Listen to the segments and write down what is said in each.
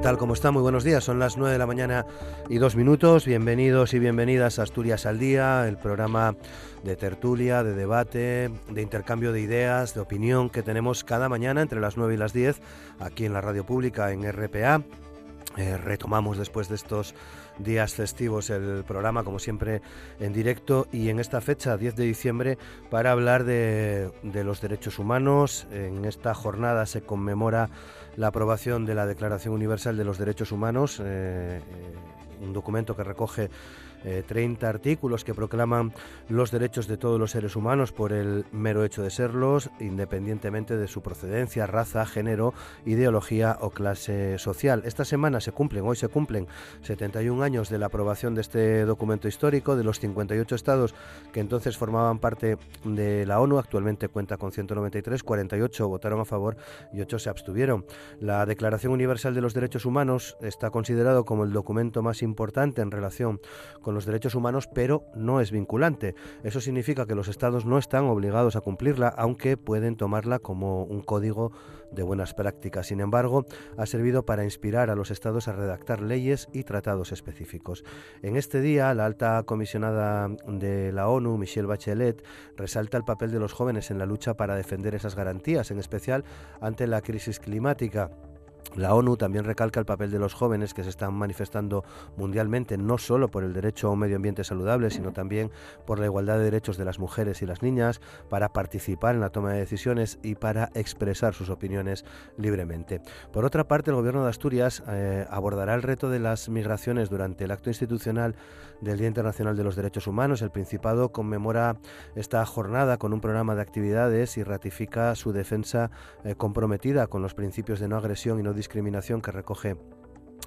tal? ¿Cómo está? Muy buenos días. Son las 9 de la mañana y dos minutos. Bienvenidos y bienvenidas a Asturias al Día, el programa de tertulia, de debate, de intercambio de ideas, de opinión que tenemos cada mañana entre las 9 y las 10 aquí en la radio pública en RPA. Eh, retomamos después de estos días festivos el programa, como siempre, en directo y en esta fecha, 10 de diciembre, para hablar de, de los derechos humanos. En esta jornada se conmemora la aprobación de la Declaración Universal de los Derechos Humanos, eh, eh, un documento que recoge 30 eh, artículos que proclaman los derechos de todos los seres humanos por el mero hecho de serlos, independientemente de su procedencia, raza, género, ideología o clase social. Esta semana se cumplen, hoy se cumplen 71 años de la aprobación de este documento histórico de los 58 estados que entonces formaban parte de la ONU. Actualmente cuenta con 193, 48 votaron a favor y 8 se abstuvieron. La Declaración Universal de los Derechos Humanos está considerado como el documento más importante en relación con los derechos humanos, pero no es vinculante. Eso significa que los estados no están obligados a cumplirla, aunque pueden tomarla como un código de buenas prácticas. Sin embargo, ha servido para inspirar a los estados a redactar leyes y tratados específicos. En este día, la alta comisionada de la ONU, Michelle Bachelet, resalta el papel de los jóvenes en la lucha para defender esas garantías, en especial ante la crisis climática. La ONU también recalca el papel de los jóvenes que se están manifestando mundialmente, no solo por el derecho a un medio ambiente saludable, sino también por la igualdad de derechos de las mujeres y las niñas, para participar en la toma de decisiones y para expresar sus opiniones libremente. Por otra parte, el Gobierno de Asturias eh, abordará el reto de las migraciones durante el acto institucional del Día Internacional de los Derechos Humanos. El Principado conmemora esta jornada con un programa de actividades y ratifica su defensa eh, comprometida con los principios de no agresión y no discriminación que recoge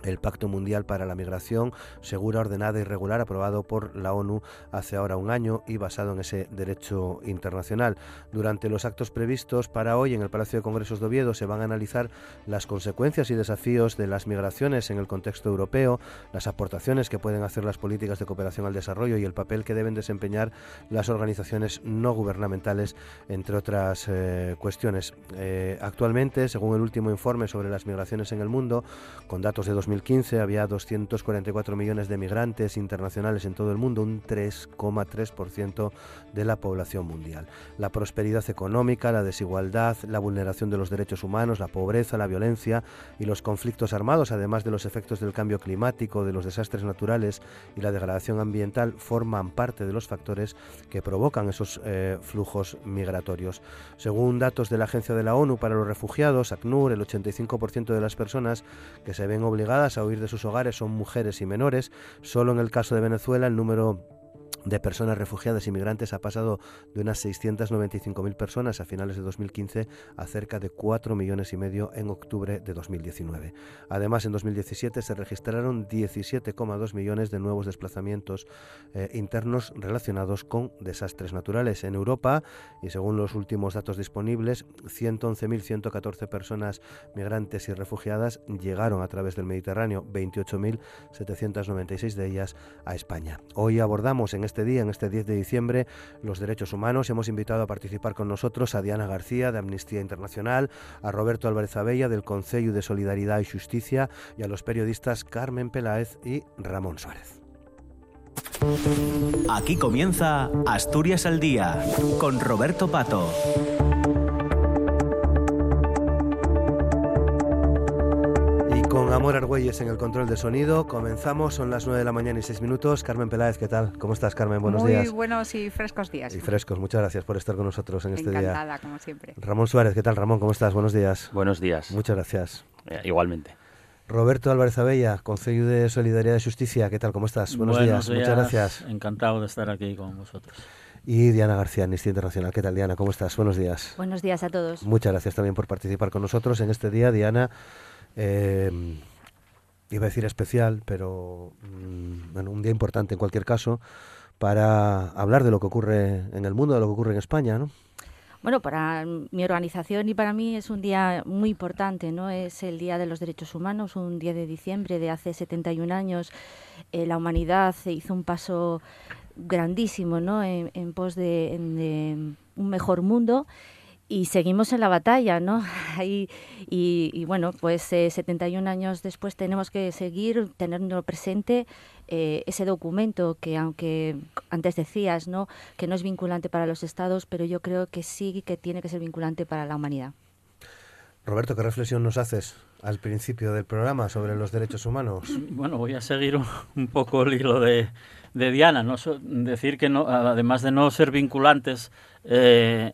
el Pacto Mundial para la Migración Segura, Ordenada y Regular, aprobado por la ONU hace ahora un año y basado en ese derecho internacional. Durante los actos previstos para hoy en el Palacio de Congresos de Oviedo se van a analizar las consecuencias y desafíos de las migraciones en el contexto europeo, las aportaciones que pueden hacer las políticas de cooperación al desarrollo y el papel que deben desempeñar las organizaciones no gubernamentales, entre otras eh, cuestiones. Eh, actualmente, según el último informe sobre las migraciones en el mundo, con datos de 2000 2015 había 244 millones de migrantes internacionales en todo el mundo, un 3,3% de la población mundial. La prosperidad económica, la desigualdad, la vulneración de los derechos humanos, la pobreza, la violencia y los conflictos armados, además de los efectos del cambio climático, de los desastres naturales y la degradación ambiental, forman parte de los factores que provocan esos eh, flujos migratorios. Según datos de la Agencia de la ONU para los Refugiados, ACNUR, el 85% de las personas que se ven obligadas a huir de sus hogares son mujeres y menores. Solo en el caso de Venezuela el número de personas refugiadas y migrantes ha pasado de unas 695.000 personas a finales de 2015 a cerca de 4 millones y medio en octubre de 2019. Además, en 2017 se registraron 17,2 millones de nuevos desplazamientos eh, internos relacionados con desastres naturales en Europa y según los últimos datos disponibles, 111.114 personas migrantes y refugiadas llegaron a través del Mediterráneo, 28.796 de ellas a España. Hoy abordamos en este este día, en este 10 de diciembre, los derechos humanos. Hemos invitado a participar con nosotros a Diana García de Amnistía Internacional, a Roberto Álvarez Abella del Consejo de Solidaridad y Justicia y a los periodistas Carmen Peláez y Ramón Suárez. Aquí comienza Asturias al Día con Roberto Pato. Amor Argüelles en el control de sonido. Comenzamos, son las 9 de la mañana y 6 minutos. Carmen Peláez, ¿qué tal? ¿Cómo estás, Carmen? Buenos días. Muy buenos y frescos días. Y frescos, muchas gracias por estar con nosotros en este día. Encantada, como siempre. Ramón Suárez, ¿qué tal, Ramón? ¿Cómo estás? Buenos días. Buenos días. Muchas gracias. Eh, igualmente. Roberto Álvarez Abella, Consejo de Solidaridad y Justicia, ¿qué tal? ¿Cómo estás? Buenos, días. muchas gracias. Encantado de estar aquí con vosotros. Y Diana García, Amnistía Internacional. ¿Qué tal, Diana? ¿Cómo estás? Buenos días. Buenos días a todos. Muchas gracias también por participar con nosotros en este día, Diana. Eh, iba a decir especial, pero mm, bueno, un día importante en cualquier caso para hablar de lo que ocurre en el mundo, de lo que ocurre en España, ¿no? Bueno, para mi organización y para mí es un día muy importante, ¿no? Es el Día de los Derechos Humanos, un día de diciembre de hace 71 años. Eh, la humanidad hizo un paso grandísimo ¿no? en, pos de, un mejor mundo y seguimos en la batalla, ¿no? y, y, bueno, pues eh, 71 años después tenemos que seguir teniendo presente eh, ese documento que, aunque antes decías, ¿no? Que no es vinculante para los estados, pero yo creo que sí que tiene que ser vinculante para la humanidad. Roberto, ¿qué reflexión nos haces al principio del programa sobre los derechos humanos? Bueno, voy a seguir un poco el hilo de, de Diana, ¿no? decir que no, además de no ser vinculantes, eh,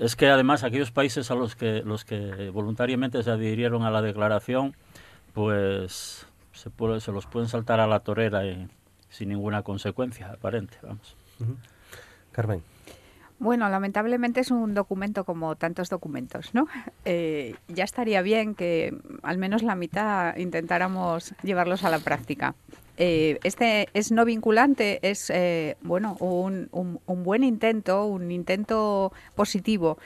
es que además aquellos países a los que, los que voluntariamente se adhirieron a la declaración, pues se, se los pueden saltar a la torera y, sin ninguna consecuencia aparente, vamos. Carmen. Bueno, lamentablemente es un documento como tantos documentos, ¿no? Eh, ya estaría bien que al menos la mitad intentáramos llevarlos a la práctica. Eh, este es no vinculante, es eh, bueno un, buen intento, un intento positivo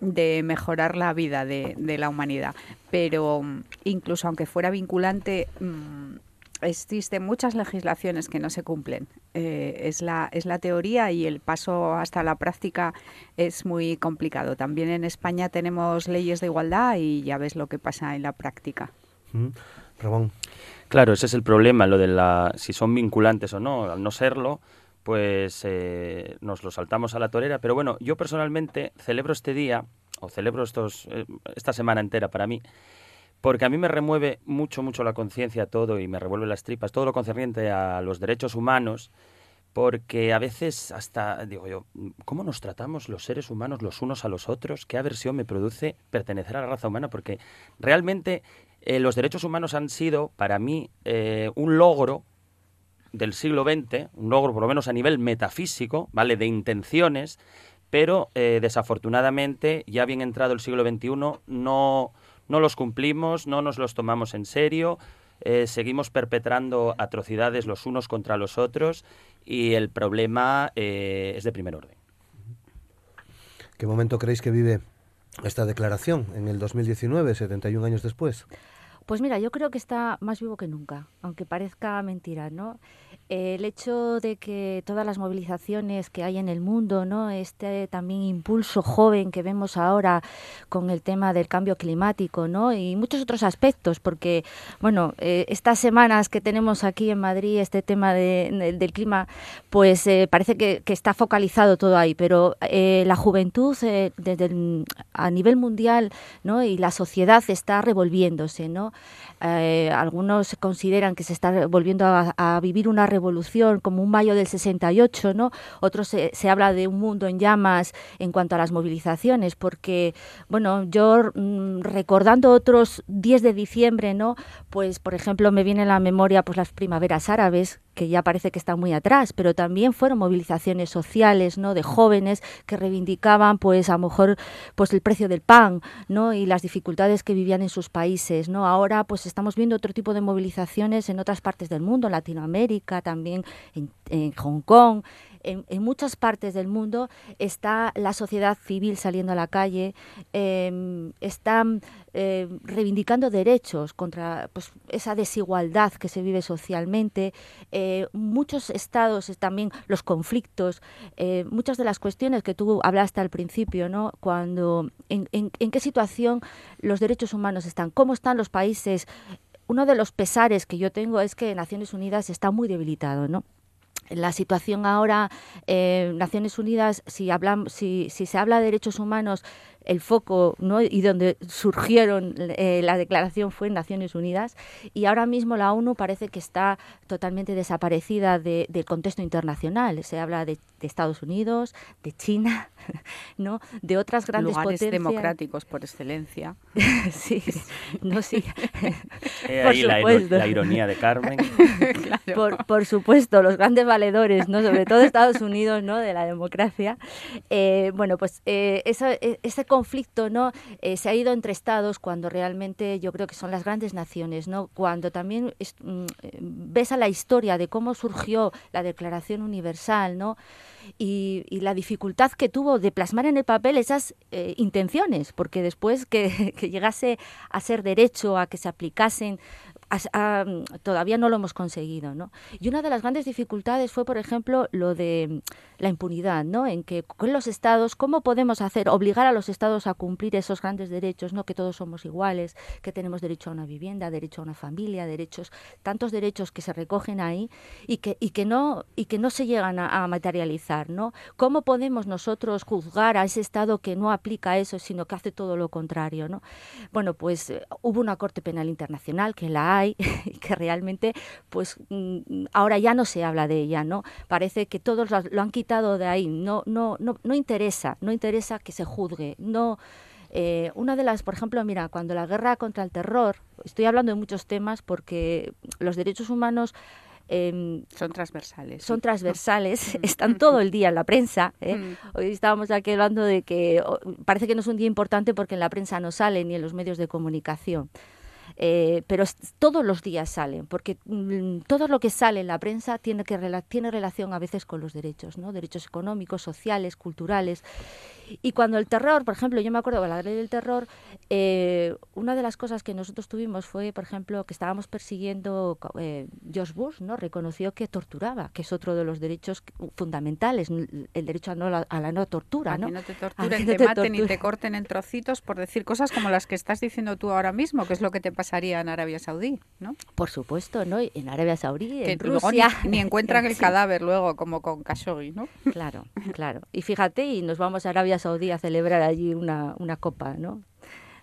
de mejorar la vida de, la humanidad. Pero incluso aunque fuera vinculante, mm, existen muchas legislaciones que no se cumplen. Eh, es, la, es la teoría y el paso hasta la práctica es muy complicado. También en España tenemos leyes de igualdad y ya ves lo que pasa en la práctica. Ramón. Claro, ese es el problema, lo de la, si son vinculantes o no. Al no serlo, pues eh, nos lo saltamos a la torera. Pero bueno, yo personalmente celebro este día, o celebro estos, eh, esta semana entera para mí, porque a mí me remueve mucho, mucho la conciencia todo y me revuelve las tripas, todo lo concerniente a los derechos humanos, porque a veces hasta digo yo, ¿cómo nos tratamos los seres humanos los unos a los otros? ¿Qué aversión me produce pertenecer a la raza humana? Porque realmente eh, los derechos humanos han sido para mí eh, un logro del siglo XX, un logro por lo menos a nivel metafísico, ¿vale? De intenciones, pero eh, desafortunadamente, ya bien entrado el siglo XXI, no no los cumplimos, no nos los tomamos en serio, seguimos perpetrando atrocidades los unos contra los otros y el problema es de primer orden. ¿Qué momento creéis que vive esta declaración en el 2019, 71 años después? Pues mira, yo creo que está más vivo que nunca, aunque parezca mentira, ¿no? El hecho de que todas las movilizaciones que hay en el mundo, ¿no? este también impulso joven que vemos ahora con el tema del cambio climático ¿no? y muchos otros aspectos, porque bueno, eh, estas semanas que tenemos aquí en Madrid, este tema del clima, pues eh, parece que, está focalizado todo ahí, pero eh, la juventud desde a nivel mundial ¿no? y la sociedad está revolviéndose. ¿no? algunos consideran que se está volviendo a, a vivir una revolución, como un mayo del 68, ¿no? Otros se, habla de un mundo en llamas en cuanto a las movilizaciones, porque, bueno, yo mm, recordando otros 10 de diciembre, ¿no? Pues, por ejemplo, me viene a la memoria pues las primaveras árabes, que ya parece que están muy atrás, pero también fueron movilizaciones sociales, ¿no? De jóvenes que reivindicaban, pues, a lo mejor, pues, el precio del pan, ¿no? Y las dificultades que vivían en sus países, ¿no? Ahora, pues, estamos viendo otro tipo de movilizaciones en otras partes del mundo, Latinoamérica, también en, Hong Kong, en, muchas partes del mundo está la sociedad civil saliendo a la calle, em, están eh, reivindicando derechos contra pues, esa desigualdad que se vive socialmente. Eh, muchos estados, también los conflictos, eh, muchas de las cuestiones que tú hablaste al principio, ¿no? Cuando, en, en qué situación los derechos humanos están, cómo están los países uno de los pesares que yo tengo es que Naciones Unidas está muy debilitado, ¿no? La situación ahora, eh, Naciones Unidas, si, si, si, se habla de derechos humanos, el foco ¿no? y donde surgieron eh, la declaración fue en Naciones Unidas y ahora mismo la ONU parece que está totalmente desaparecida del contexto internacional. Se habla de, Estados Unidos, de China, ¿no? de otras grandes Lugares potencias. democráticos por excelencia. sí, no, sí. ahí la, ironía de Carmen. por, supuesto, los grandes valedores, ¿no? sobre todo Estados Unidos, ¿no? de la democracia. Eh, bueno, pues eh, e, ese conflicto ¿no? Eh, se ha ido entre estados cuando realmente yo creo que son las grandes naciones, ¿no? cuando también mm, ves a la historia de cómo surgió la Declaración Universal, ¿no? Y, la dificultad que tuvo de plasmar en el papel esas eh, intenciones, porque después que, llegase a ser derecho, a que se aplicasen todavía no lo hemos conseguido. ¿no? Y una de las grandes dificultades fue, por ejemplo, lo de la impunidad, ¿no? en que con los estados, ¿cómo podemos hacer, obligar a los estados a cumplir esos grandes derechos, ¿no? que todos somos iguales, que tenemos derecho a una vivienda, derecho a una familia, derechos, tantos derechos que se recogen ahí y que, no, y que no se llegan a, materializar? ¿no? ¿Cómo podemos nosotros juzgar a ese estado que no aplica eso, sino que hace todo lo contrario? ¿no? Bueno, pues eh, hubo una Corte Penal Internacional que la hay y que realmente pues mm, ahora ya no se habla de ella, ¿no? Parece que todos lo han quitado de ahí, no, no, no, no interesa, no interesa que se juzgue, no eh, una de las, por ejemplo, mira, cuando la guerra contra el terror, estoy hablando de muchos temas porque los derechos humanos em, son transversales. Son transversales, están todo el día en la prensa. ¿eh? Mm. Hoy estábamos aquí hablando de que parece que no es un día importante porque en la prensa no sale ni en los medios de comunicación. Eh, pero todos los días salen, porque mm, todo lo que sale en la prensa tiene, que, tiene relación a veces con los derechos, ¿no? derechos económicos, sociales, culturales. Y cuando el terror, por ejemplo, yo me acuerdo de la ley del terror, eh, una de las cosas que nosotros tuvimos fue, por ejemplo, que estábamos persiguiendo, eh, George Bush, ¿no? Reconoció que torturaba, que es otro de los derechos fundamentales, el derecho a, no, a la no tortura, ¿no? Que no te torturen, te, maten y te corten en trocitos por decir cosas como las que estás diciendo tú ahora mismo, que es lo que te pasaría en Arabia Saudí, ¿no? Por supuesto, ¿no? En Arabia Saudí, en Rusia... Ni, encuentran el cadáver luego, como con Khashoggi, ¿no? Claro, claro. Y fíjate, y nos vamos a Arabia Saudí a celebrar allí una, una copa, ¿no?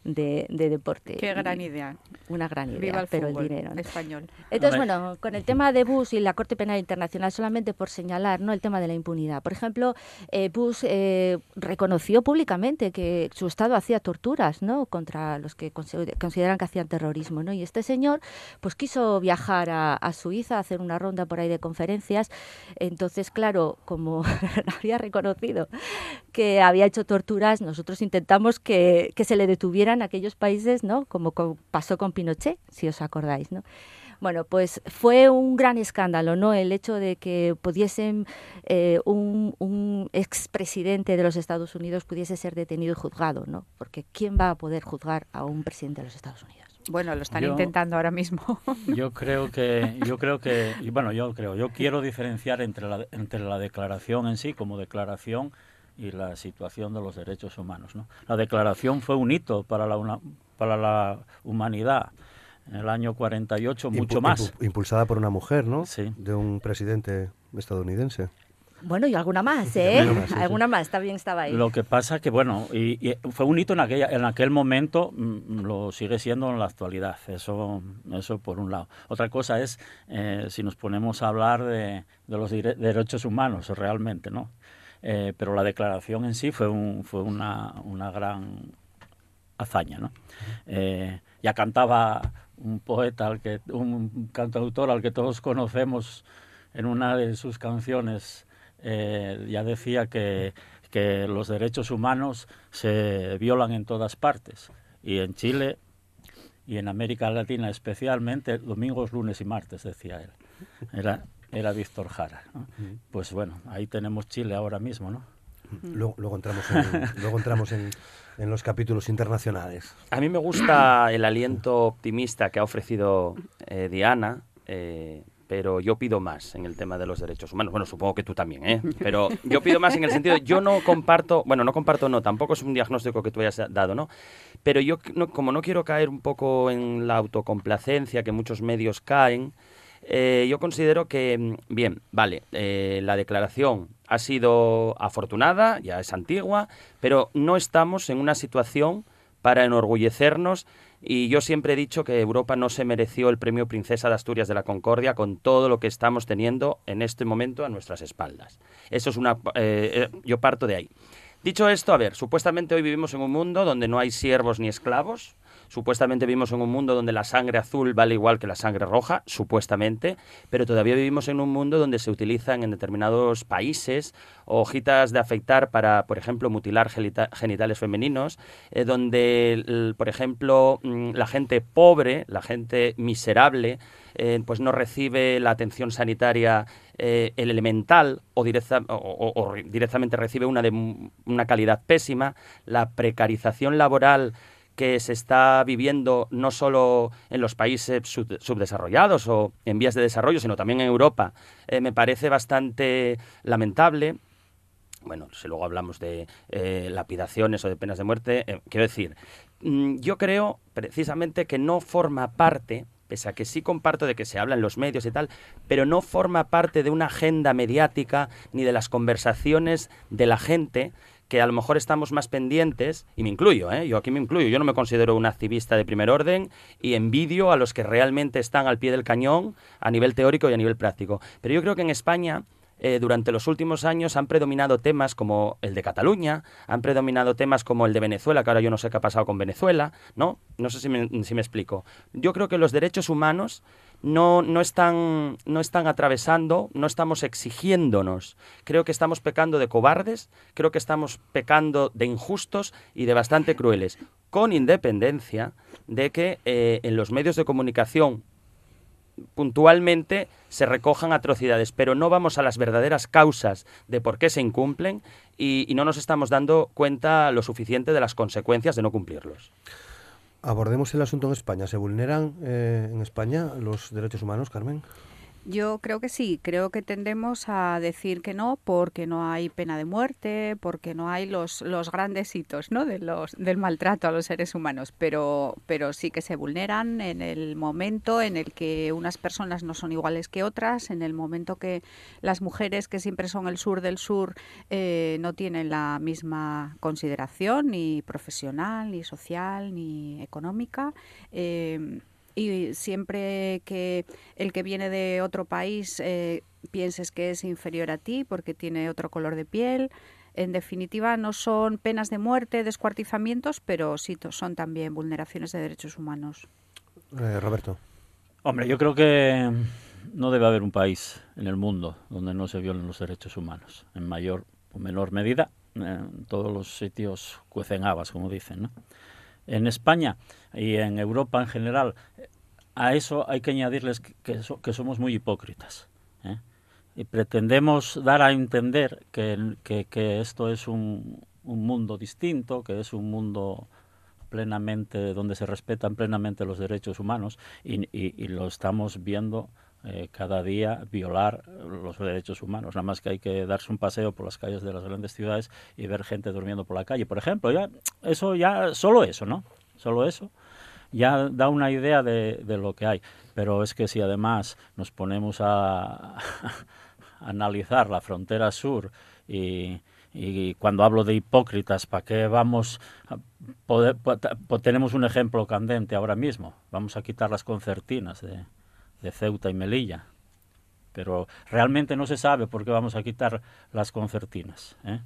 de, deporte. Qué gran idea. Una gran idea, pero el dinero. Español. Entonces, bueno, con el tema de Bush y la Corte Penal Internacional, solamente por señalar ¿no? el tema de la impunidad. Por ejemplo, eh, Bush eh, reconoció públicamente que su Estado hacía torturas ¿no? contra los que consideran que hacían terrorismo. ¿no? Y este señor pues quiso viajar a, Suiza, a hacer una ronda por ahí de conferencias. Entonces, claro, como había reconocido que había hecho torturas, nosotros intentamos que, que se le detuviera en aquellos países, ¿no? Como pasó con Pinochet, si os acordáis, ¿no? Bueno, pues fue un gran escándalo, ¿no? El hecho de que pudiesen eh, un, un expresidente de los Estados Unidos pudiese ser detenido y juzgado, ¿no? Porque ¿quién va a poder juzgar a un presidente de los Estados Unidos? Bueno, lo están intentando ahora mismo. yo creo que, yo creo que, bueno, yo creo, yo quiero diferenciar entre la, entre la declaración en sí como declaración y la situación de los derechos humanos. ¿no? La declaración fue un hito para la, para la humanidad. En el año 48, mucho más. Impulsada por una mujer, ¿no? Sí. De un presidente estadounidense. Bueno, y alguna más, ¿eh? alguna más, está bien, estaba ahí. Lo que pasa que, bueno, y, fue un hito en, aquella, en aquel momento, mm, lo sigue siendo en la actualidad, eso, eso por un lado. Otra cosa es eh, si nos ponemos a hablar de, de los derechos humanos realmente, ¿no? Eh, pero la declaración en sí fue, un, fue una, una, gran hazaña. ¿no? Eh, ya cantaba un poeta, al que, un cantautor al que todos conocemos en una de sus canciones, eh, ya decía que, que los derechos humanos se violan en todas partes. Y en Chile y en América Latina especialmente, domingos, lunes y martes, decía él. Era, era Víctor Jara. Pues bueno, ahí tenemos Chile ahora mismo, ¿no? Luego, entramos, en, luego entramos en, los capítulos internacionales. A mí me gusta el aliento optimista que ha ofrecido eh, Diana, eh, pero yo pido más en el tema de los derechos humanos. Bueno, supongo que tú también, ¿eh? Pero yo pido más en el sentido, yo no comparto, bueno, no comparto, no, tampoco es un diagnóstico que tú hayas dado, ¿no? Pero yo, como no quiero caer un poco en la autocomplacencia que muchos medios caen, Eh, yo considero que, mm, bien, vale, eh, la declaración ha sido afortunada, ya es antigua, pero no estamos en una situación para enorgullecernos y yo siempre he dicho que Europa no se mereció el premio Princesa de Asturias de la Concordia con todo lo que estamos teniendo en este momento a nuestras espaldas. Eso es una... Eh, yo parto de ahí. Dicho esto, a ver, supuestamente hoy vivimos en un mundo donde no hay siervos ni esclavos, Supuestamente vivimos en un mundo donde la sangre azul vale igual que la sangre roja, supuestamente, pero todavía vivimos en un mundo donde se utilizan en determinados países hojitas de afeitar para, por ejemplo, mutilar genitales femeninos, eh, donde, por ejemplo, mm, la gente pobre, la gente miserable, eh, pues no recibe la atención sanitaria eh, el elemental o, o, directamente recibe una de una calidad pésima, la precarización laboral que se está viviendo no solo en los países subdesarrollados o en vías de desarrollo, sino también en Europa, eh, me parece bastante lamentable. Bueno, si luego hablamos de eh, lapidaciones o de penas de muerte, eh, quiero decir, mm, yo creo precisamente que no forma parte pese a que sí comparto de que se habla en los medios y tal, pero no forma parte de una agenda mediática ni de las conversaciones de la gente que a lo mejor estamos más pendientes, y me incluyo, ¿eh? yo aquí me incluyo, yo no me considero un activista de primer orden y envidio a los que realmente están al pie del cañón a nivel teórico y a nivel práctico. Pero yo creo que en España eh, durante los últimos años han predominado temas como el de Cataluña, han predominado temas como el de Venezuela, que ahora yo no sé qué ha pasado con Venezuela, ¿no? No sé si me, si me explico. Yo creo que los derechos humanos no, no, están, no están atravesando, no estamos exigiéndonos. Creo que estamos pecando de cobardes, creo que estamos pecando de injustos y de bastante crueles, con independencia de que eh, en los medios de comunicación puntualmente se recojan atrocidades, pero no vamos a las verdaderas causas de por qué se incumplen y, y no nos estamos dando cuenta lo suficiente de las consecuencias de no cumplirlos. Abordemos el asunto en España. ¿Se vulneran eh, en España los derechos humanos, Carmen? Yo creo que sí, creo que tendemos a decir que no porque no hay pena de muerte, porque no hay los, los grandes hitos ¿no? de los, del maltrato a los seres humanos, pero, pero sí que se vulneran en el momento en el que unas personas no son iguales que otras, en el momento que las mujeres que siempre son el sur del sur eh, no tienen la misma consideración ni profesional, ni social, ni económica. Eh, y siempre que el que viene de otro país eh, pienses que es inferior a ti porque tiene otro color de piel. En definitiva, no son penas de muerte, descuartizamientos, pero sí son también vulneraciones de derechos humanos. Eh, Roberto. Hombre, yo creo que no debe haber un país en el mundo donde no se violen los derechos humanos, en mayor o menor medida. En todos los sitios cuecen habas, como dicen. ¿no? En España y en Europa en general, a eso hay que añadirles que, somos muy hipócritas. ¿eh? Y pretendemos dar a entender que, esto es un, un, mundo distinto, que es un mundo plenamente donde se respetan plenamente los derechos humanos y, lo estamos viendo eh, cada día violar los derechos humanos. Nada más que hay que darse un paseo por las calles de las grandes ciudades y ver gente durmiendo por la calle. Por ejemplo, ya eso ya solo eso, ¿no? Solo eso ya da una idea de, lo que hay. Pero es que si además nos ponemos a, analizar la frontera sur y, cuando hablo de hipócritas, ¿para qué vamos? A poder, tenemos un ejemplo candente ahora mismo. Vamos a quitar las concertinas de, de Ceuta y Melilla. Pero realmente no se sabe por qué vamos a quitar las concertinas. ¿eh?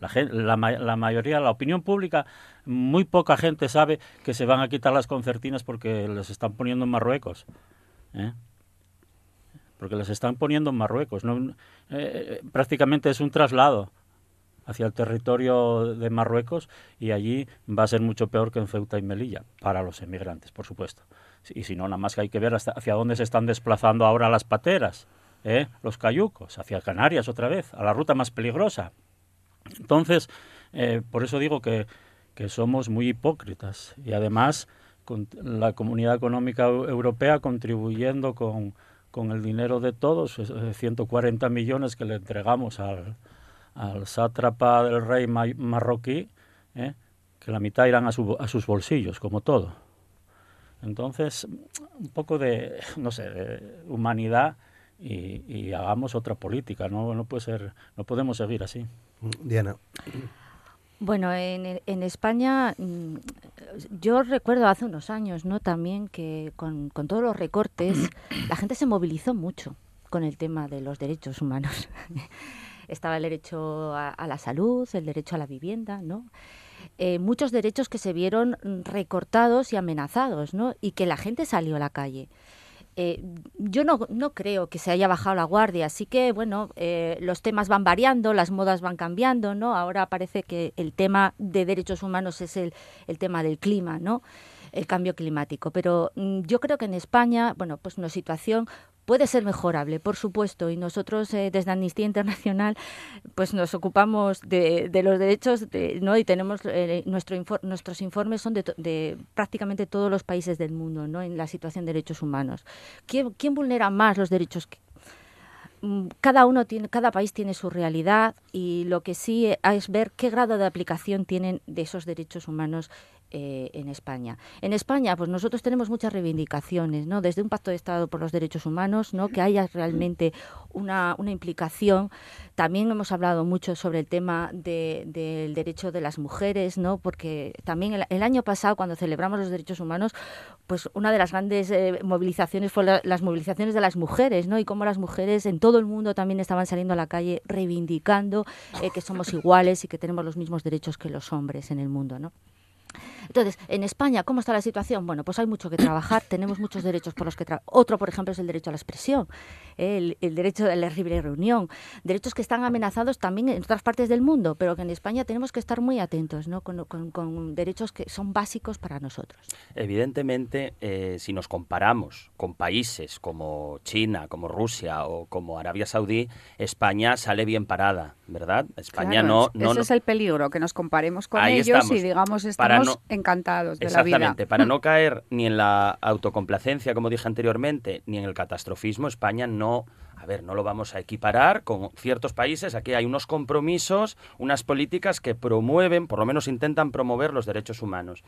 La, la, mayoría, la opinión pública, muy poca gente sabe que se van a quitar las concertinas porque les están poniendo en Marruecos. ¿eh? Porque les están poniendo en Marruecos. Eh, prácticamente es un traslado hacia el territorio de Marruecos y allí va a ser mucho peor que en Ceuta y Melilla, para los emigrantes, por supuesto. Y si no, nada más que hay que ver hasta hacia dónde se están desplazando ahora las pateras, ¿eh? los cayucos, hacia Canarias otra vez, a la ruta más peligrosa. Entonces, eh, por eso digo que, somos muy hipócritas y además con la Comunidad Económica Europea contribuyendo con, el dinero de todos, 140 millones que le entregamos al, al sátrapa del rey marroquí, eh, que la mitad irán a sus bolsillos, como todo. Entonces, un poco de, no sé, de humanidad y, hagamos otra política, ¿no? No, puede ser, no podemos seguir así. Diana. Bueno, en, en, España mm, yo recuerdo hace unos años, ¿no? También que con, con, todos los recortes la gente se movilizó mucho con el tema de los derechos humanos. Estaba el derecho a, a, la salud, el derecho a la vivienda, ¿no? Eh, muchos derechos que se vieron recortados y amenazados, ¿no? Y que la gente salió a la calle. Eh, yo no, no, creo que se haya bajado la guardia, así que bueno, eh, los temas van variando, las modas van cambiando, ¿no? Ahora parece que el tema de derechos humanos es el, el tema del clima, ¿no? el cambio climático. Pero mm, yo creo que en España, bueno, pues una situación puede ser mejorable, por supuesto, y nosotros eh, desde Amnistía Internacional pues nos ocupamos de, los derechos de, ¿no? y tenemos eh, nuestro nuestros informes son de, de, prácticamente todos los países del mundo ¿no? en la situación de derechos humanos. ¿Quién, vulnera más los derechos? Mm, cada uno tiene, cada país tiene su realidad y lo que sí es ver qué grado de aplicación tienen de esos derechos humanos eh, en España. En España, pues nosotros tenemos muchas reivindicaciones, ¿no? Desde un pacto de Estado por los derechos humanos, ¿no? Que haya realmente una, una implicación. También hemos hablado mucho sobre el tema del derecho de las mujeres, ¿no? Porque también el, año pasado, cuando celebramos los derechos humanos, pues una de las grandes eh, movilizaciones fue las movilizaciones de las mujeres, ¿no? Y cómo las mujeres en todo el mundo también estaban saliendo a la calle reivindicando eh, que somos iguales y que tenemos los mismos derechos que los hombres en el mundo, ¿no? Entonces, en España, ¿cómo está la situación? Bueno, pues hay mucho que trabajar, tenemos muchos derechos por los que trabajar. Otro, por ejemplo, es el derecho a la expresión, el, derecho a la libre reunión, derechos que están amenazados también en otras partes del mundo, pero que en España tenemos que estar muy atentos, ¿no? Con, derechos que son básicos para nosotros. Evidentemente, eh, si nos comparamos con países como China, como Rusia o como Arabia Saudí, España sale bien parada, ¿verdad? España no, no, Ese es el peligro, que nos comparemos con ellos y digamos estamos encantados de la vida. Exactamente, para no caer ni en la autocomplacencia, como dije anteriormente, ni en el catastrofismo, España no a ver, no lo vamos a equiparar con ciertos países. Aquí hay unos compromisos, unas políticas que promueven, por lo menos intentan promover los derechos humanos.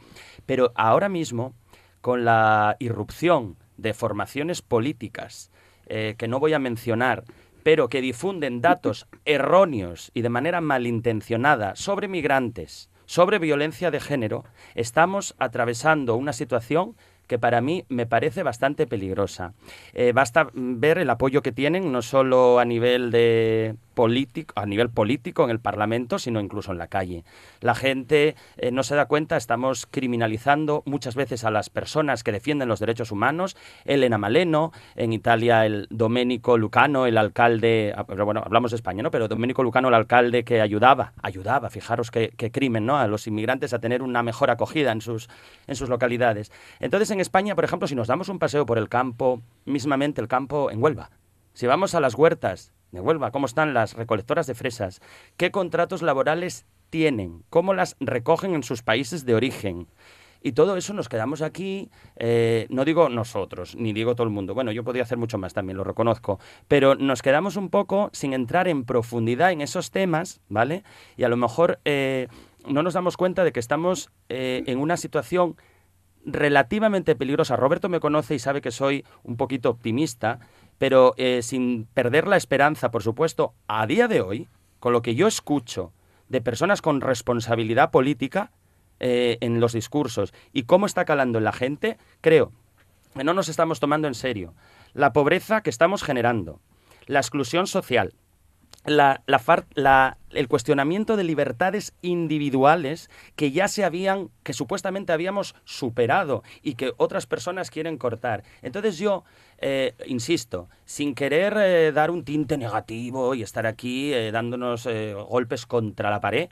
Pero ahora mismo, con la irrupción de formaciones políticas, eh, que no voy a mencionar, pero que difunden datos erróneos y de manera malintencionada sobre migrantes, sobre violencia de género, estamos atravesando una situación que para mí me parece bastante peligrosa. Eh, basta ver el apoyo que tienen, no solo a nivel de político, a nivel político en el Parlamento, sino incluso en la calle. La gente eh, no se da cuenta, estamos criminalizando muchas veces a las personas que defienden los derechos humanos. Elena Maleno, en Italia el Domenico Lucano, el alcalde, ah, pero bueno, hablamos de España, ¿no? Pero Domenico Lucano, el alcalde que ayudaba, ayudaba, fijaros qué, crimen, ¿no? A los inmigrantes a tener una mejor acogida en sus, en sus localidades. Entonces, en España, por ejemplo, si nos damos un paseo por el campo, mismamente el campo en Huelva, si vamos a las huertas de Huelva, cómo están las recolectoras de fresas, qué contratos laborales tienen, cómo las recogen en sus países de origen. Y todo eso nos quedamos aquí, eh, no digo nosotros, ni digo todo el mundo, bueno, yo podría hacer mucho más también, lo reconozco, pero nos quedamos un poco sin entrar en profundidad en esos temas, ¿vale? Y a lo mejor eh, no nos damos cuenta de que estamos eh, en una situación relativamente peligrosa. Roberto me conoce y sabe que soy un poquito optimista, pero eh, sin perder la esperanza, por supuesto, a día de hoy, con lo que yo escucho de personas con responsabilidad política eh, en los discursos y cómo está calando en la gente, creo que no nos estamos tomando en serio la pobreza que estamos generando, la exclusión social, la, la, el cuestionamiento de libertades individuales que ya se habían, que supuestamente habíamos superado y que otras personas quieren cortar. Entonces yo, eh, insisto, sin querer eh, dar un tinte negativo y estar aquí eh, dándonos golpes contra la pared,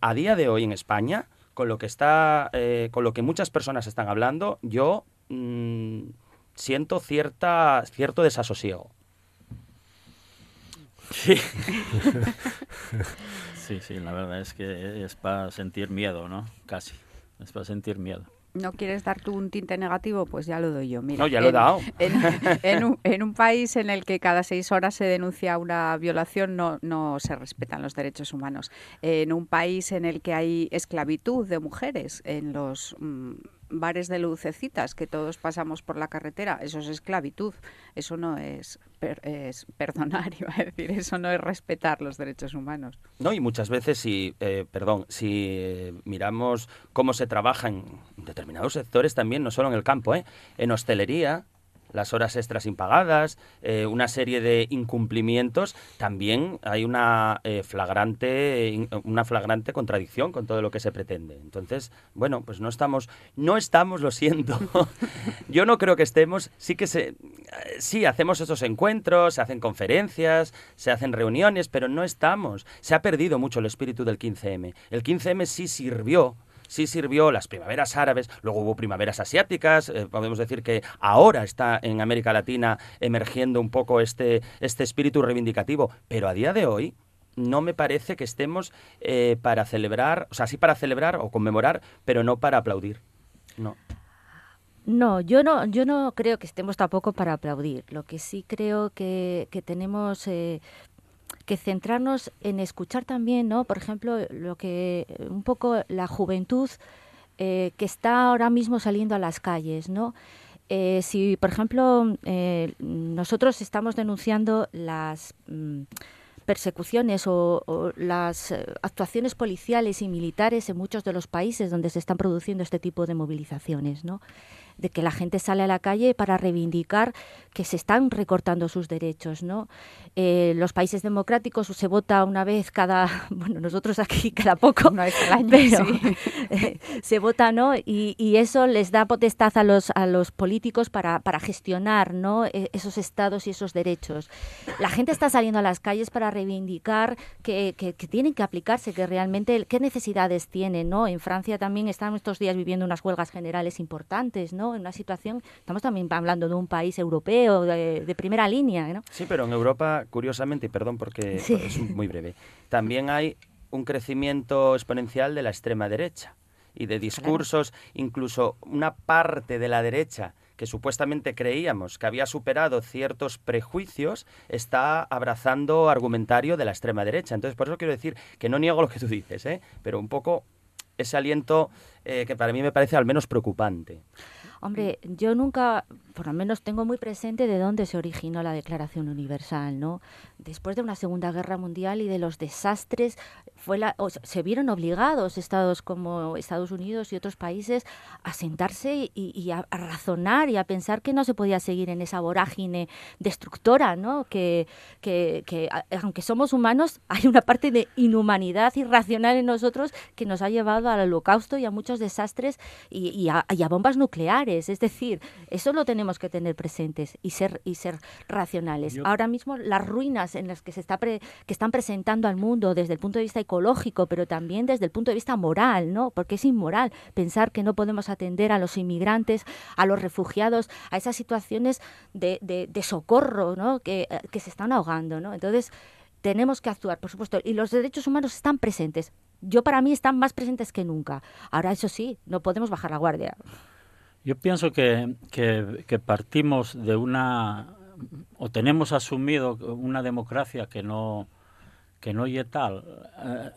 a día de hoy en España, con lo que está, con lo que muchas personas están hablando, yo mm, siento cierta, cierto desasosiego. Sí. sí, sí, la verdad es que es para sentir miedo, ¿no? Casi. Es para sentir miedo. ¿No quieres dar tú un tinte negativo? Pues ya lo doy yo. no, ya lo he dado. En, un, en, un, país en el que cada seis horas se denuncia una violación, no, no se respetan los derechos humanos. En un país en el que hay esclavitud de mujeres en los mm, bares de lucecitas que todos pasamos por la carretera, eso es esclavitud, eso no es, es perdonar, iba a decir, eso no es respetar los derechos humanos. No, y muchas veces, si, eh, perdón, si eh, miramos cómo se trabaja en determinados sectores también, no solo en el campo, ¿eh? en hostelería, las horas extras impagadas, eh, una serie de incumplimientos, también hay una eh, flagrante una flagrante contradicción con todo lo que se pretende. Entonces, bueno, pues no estamos no estamos, lo siento. Yo no creo que estemos, sí que se sí hacemos esos encuentros, se hacen conferencias, se hacen reuniones, pero no estamos. Se ha perdido mucho el espíritu del 15M. El 15M sí sirvió sí sirvió las primaveras árabes, luego hubo primaveras asiáticas, eh, podemos decir que ahora está en América Latina emergiendo un poco este, este espíritu reivindicativo, pero a día de hoy no me parece que estemos eh, para celebrar, o sea, sí para celebrar o conmemorar, pero no para aplaudir. No. No, yo no, yo no creo que estemos tampoco para aplaudir. Lo que sí creo que, que tenemos eh, que centrarnos en escuchar también, ¿no? Por ejemplo, lo que un poco la juventud eh, que está ahora mismo saliendo a las calles, ¿no? Eh, si, por ejemplo, eh, nosotros estamos denunciando las mm, persecuciones o, o, las actuaciones policiales y militares en muchos de los países donde se están produciendo este tipo de movilizaciones, ¿no? De que la gente sale a la calle para reivindicar que se están recortando sus derechos, ¿no? Eh, los países democráticos se vota una vez cada, bueno, nosotros aquí cada poco, una vez al año, pero eh, se vota, ¿no? Y, y, eso les da potestad a los, a los políticos para, para gestionar, ¿no? E, esos estados y esos derechos. La gente está saliendo a las calles para reivindicar que, que, que tienen que aplicarse, que realmente qué necesidades tienen, ¿no? En Francia también están estos días viviendo unas huelgas generales importantes, ¿no? En una situación, estamos también hablando de un país europeo de, de primera línea, ¿no? Sí, pero en Europa, curiosamente, y perdón porque Sí. es muy breve, también hay un crecimiento exponencial de la extrema derecha y de discursos, incluso una parte de la derecha que supuestamente creíamos que había superado ciertos prejuicios, está abrazando argumentario de la extrema derecha. Entonces, por eso quiero decir que no niego lo que tú dices, ¿eh? pero un poco ese aliento eh, que para mí me parece al menos preocupante. Hombre, yo nunca, por lo menos tengo muy presente de dónde se originó la Declaración Universal, ¿no? Después de una Segunda Guerra Mundial y de los desastres, fue la, o se vieron obligados estados como Estados Unidos y otros países a sentarse y, a, razonar y a pensar que no se podía seguir en esa vorágine destructora, ¿no? Que, que, aunque somos humanos, hay una parte de inhumanidad irracional en nosotros que nos ha llevado al holocausto y a muchos desastres y, y, a, y a bombas nucleares. Es decir, eso lo tenemos que tener presentes y ser, y ser racionales. Yo... Ahora mismo las ruinas en las que se está pre, que están presentando al mundo desde el punto de vista ecológico, pero también desde el punto de vista moral, ¿no? Porque es inmoral pensar que no podemos atender a los inmigrantes, a los refugiados, a esas situaciones de, de, de socorro, ¿no? Que, que se están ahogando, ¿no? Entonces tenemos que actuar, por supuesto, y los derechos humanos están presentes. Yo para mí están más presentes que nunca. Ahora eso sí, no podemos bajar la guardia. Yo pienso que, que, partimos de una o tenemos asumido una democracia que no que no y tal. Eh,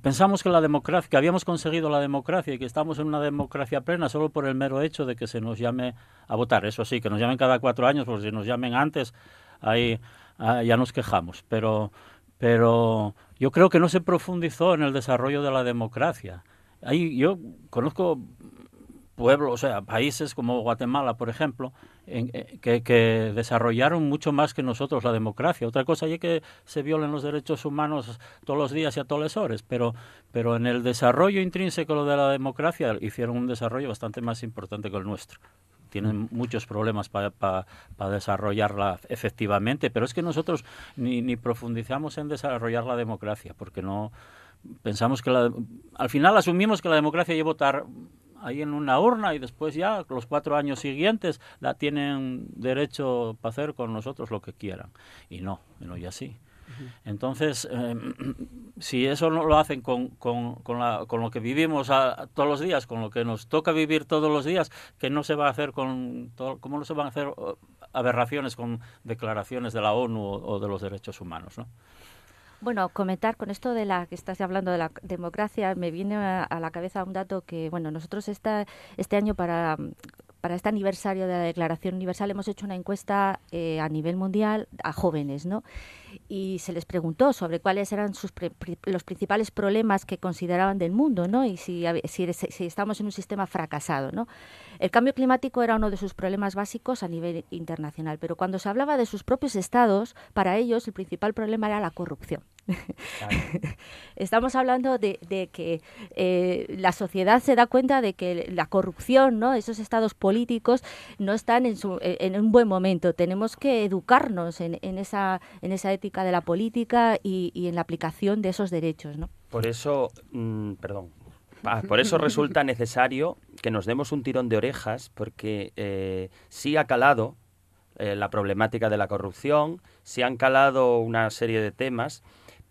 pensamos que la democracia, que habíamos conseguido la democracia y que estamos en una democracia plena solo por el mero hecho de que se nos llame a votar. Eso sí, que nos llamen cada cuatro años, porque si nos llamen antes, ahí ya nos quejamos. Pero, pero yo creo que no se profundizó en el desarrollo de la democracia. Ahí yo conozco pueblos, o sea, países como Guatemala, por ejemplo, en, eh, que, desarrollaron mucho más que nosotros la democracia. Otra cosa es que se violen los derechos humanos todos los días y a todas las horas, pero, pero en el desarrollo intrínseco de la democracia hicieron un desarrollo bastante más importante que el nuestro. Tienen muchos problemas para pa, pa desarrollarla efectivamente, pero es que nosotros ni, ni profundizamos en desarrollar la democracia, porque no pensamos que la, al final asumimos que la democracia lleva votar ahí en una urna y después ya los cuatro años siguientes la tienen derecho para hacer con nosotros lo que quieran. Y no, no y así. Uh -huh. Entonces, eh, si eso no lo hacen con, con, con, la, con lo que vivimos a, a todos los días, con lo que nos toca vivir todos los días, que no se va a hacer con, todo, ¿cómo no se van a hacer aberraciones con declaraciones de la ONU o, o de los derechos humanos? ¿no? Bueno, comentar con esto de la que estás hablando de la democracia, me viene a, la cabeza un dato que, bueno, nosotros esta, este año para para este aniversario de la Declaración Universal hemos hecho una encuesta eh, a nivel mundial a jóvenes, ¿no? Y se les preguntó sobre cuáles eran sus los principales problemas que consideraban del mundo, ¿no? Y si, si, si, estamos en un sistema fracasado, ¿no? El cambio climático era uno de sus problemas básicos a nivel internacional, pero cuando se hablaba de sus propios estados, para ellos el principal problema era la corrupción. Estamos hablando de, que eh, la sociedad se da cuenta de que la corrupción, ¿no? esos estados políticos, no están en, su, en un buen momento. Tenemos que educarnos en, esa, en esa ética de la política y, en la aplicación de esos derechos. ¿no? Por eso, mm, perdón, ah, por eso resulta necesario que nos demos un tirón de orejas, porque eh, sí ha calado eh, la problemática de la corrupción, sí han calado una serie de temas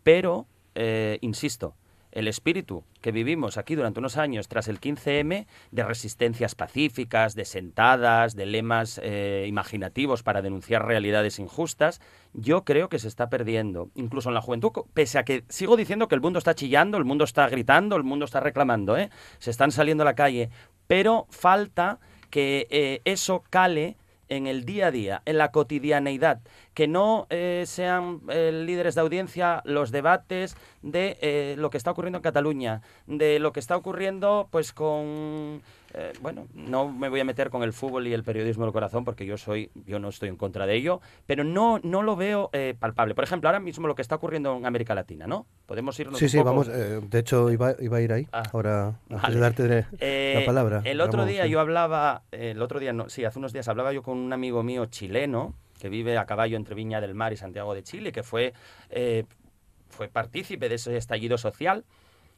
pero, eh, insisto, el espíritu que vivimos aquí durante unos años tras el 15M, de resistencias pacíficas, de sentadas, de lemas eh, imaginativos para denunciar realidades injustas, yo creo que se está perdiendo, incluso en la juventud, pese a que sigo diciendo que el mundo está chillando, el mundo está gritando, el mundo está reclamando, ¿eh? se están saliendo a la calle, pero falta que eso cale en el día a día, en la cotidianeidad, que no eh, sean eh, líderes de audiencia los debates de eh, lo que está ocurriendo en Cataluña, de lo que está ocurriendo pues con eh, bueno, no me voy a meter con el fútbol y el periodismo del corazón porque yo soy, yo no estoy en contra de ello, pero no, no lo veo eh, palpable. Por ejemplo, ahora mismo lo que está ocurriendo en América Latina, ¿no? Podemos irnos. Sí, sí, vamos. Eh, de hecho, iba, iba, a ir ahí. Ah, ahora, antes de darte la palabra. El otro día yo hablaba, el otro día, no, sí, hace unos días hablaba yo con un amigo mío chileno que vive a caballo entre Viña del Mar y Santiago de Chile, que fue, fue partícipe de ese estallido social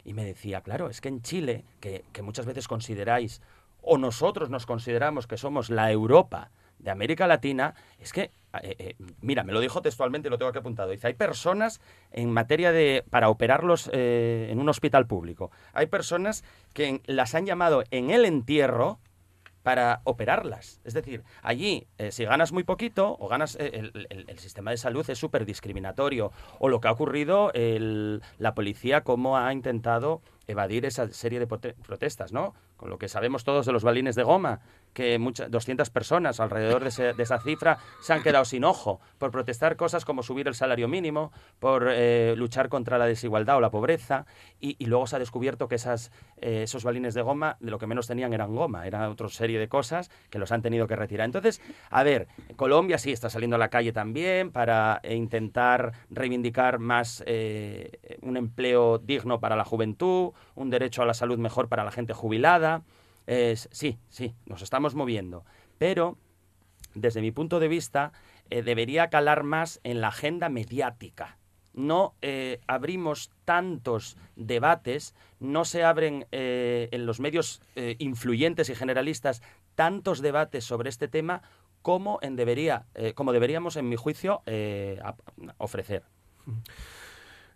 y me decía, claro, es que en Chile, que, muchas veces consideráis, o nosotros nos consideramos que somos la Europa de América Latina, es que, eh, eh, mira, me lo dijo textualmente y lo tengo aquí apuntado. Dice, hay personas en materia de, para operarlos eh, en un hospital público, hay personas que las han llamado en el entierro, para operarlas. Es decir, allí, eh, si ganas muy poquito o ganas, eh, el, sistema de salud es súper discriminatorio. O lo que ha ocurrido, la policía, cómo ha intentado evadir esa serie de protestas, ¿no? Con lo que sabemos todos de los balines de goma, que muchas, 200 personas alrededor de, esa cifra se han quedado sin ojo por protestar cosas como subir el salario mínimo, por eh, luchar contra la desigualdad o la pobreza, y, luego se ha descubierto que esas, eh, esos balines de goma de lo que menos tenían eran goma, era otra serie de cosas que los han tenido que retirar. Entonces, a ver, Colombia sí está saliendo a la calle también para eh, intentar reivindicar más un empleo digno para la juventud, un derecho a la salud mejor para la gente jubilada. Sí, sí, nos estamos moviendo. Pero, desde mi punto de vista, eh, debería calar más en la agenda mediática. No eh, abrimos tantos debates, no se abren eh, en los medios influyentes y generalistas tantos debates sobre este tema como, en debería, como deberíamos, en mi juicio, ofrecer.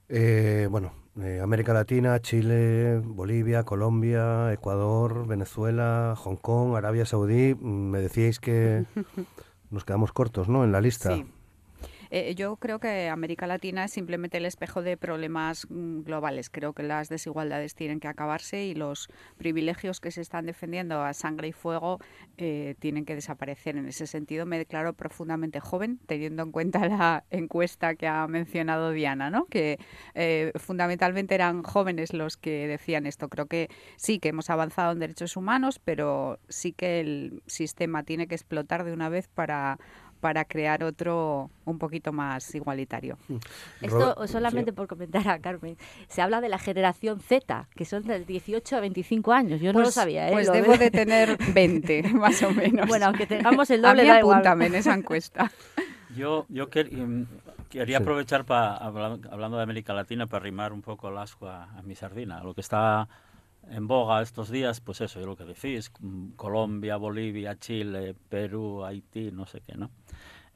Bueno, eh, América Latina, Chile, Bolivia, Colombia, Ecuador, Venezuela, Hong Kong, Arabia Saudí. Mm, me decíais que nos quedamos cortos, ¿no? En la lista. Eh, yo creo que América Latina es simplemente el espejo de problemas mm, globales. Creo que las desigualdades tienen que acabarse y los privilegios que se están defendiendo a sangre y fuego eh, tienen que desaparecer. En ese sentido, me declaro profundamente joven, teniendo en cuenta la encuesta que ha mencionado Diana, ¿no? que eh, fundamentalmente eran jóvenes los que decían esto. Creo que sí que hemos avanzado en derechos humanos, pero sí que el sistema tiene que explotar de una vez para para crear otro un poquito más igualitario. Mm. Esto solamente por comentar a Carmen, se habla de la generación Z, que son del 18 a 25 años, yo no lo pues, sabía. ¿eh? Pues debo de tener 20, más o menos. Bueno, aunque tengamos el doble, a apúntame en esa encuesta. Yo, yo em, quería aprovechar, para hablando de América Latina, para arrimar un poco el asco a, a mi sardina. Lo que está en boga estos días, pues eso, es lo que decís, Colombia, Bolivia, Chile, Perú, Haití, no sé qué, ¿no?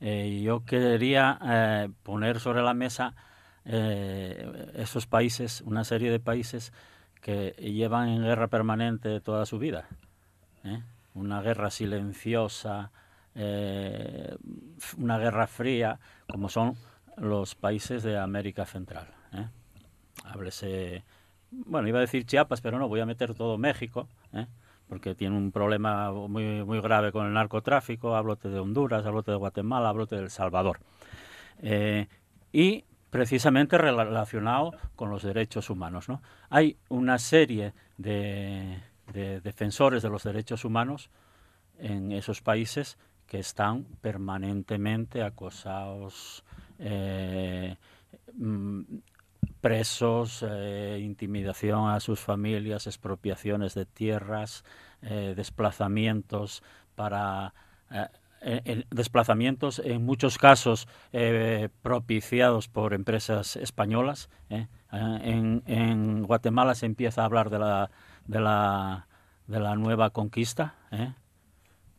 Eh, yo quería eh, poner sobre la mesa eh, esos países, una serie de países que llevan en guerra permanente toda su vida, ¿eh? una guerra silenciosa, una guerra fría, como son los países de América Central. ¿eh? Háblese, bueno, iba a decir Chiapas, pero no, voy a meter todo México, ¿eh? Porque tiene un problema muy, muy grave con el narcotráfico, hablote de Honduras, hablote de Guatemala, hablote de El Salvador. Eh, y precisamente relacionado con los derechos humanos. ¿no? Hay una serie de, defensores de los derechos humanos en esos países que están permanentemente acosados, eh, mm, presos, eh, intimidación a sus familias, expropiaciones de tierras, eh, desplazamientos para desplazamientos en muchos casos propiciados por empresas españolas. En, en, Guatemala se empieza a hablar de la, de la, de la nueva conquista,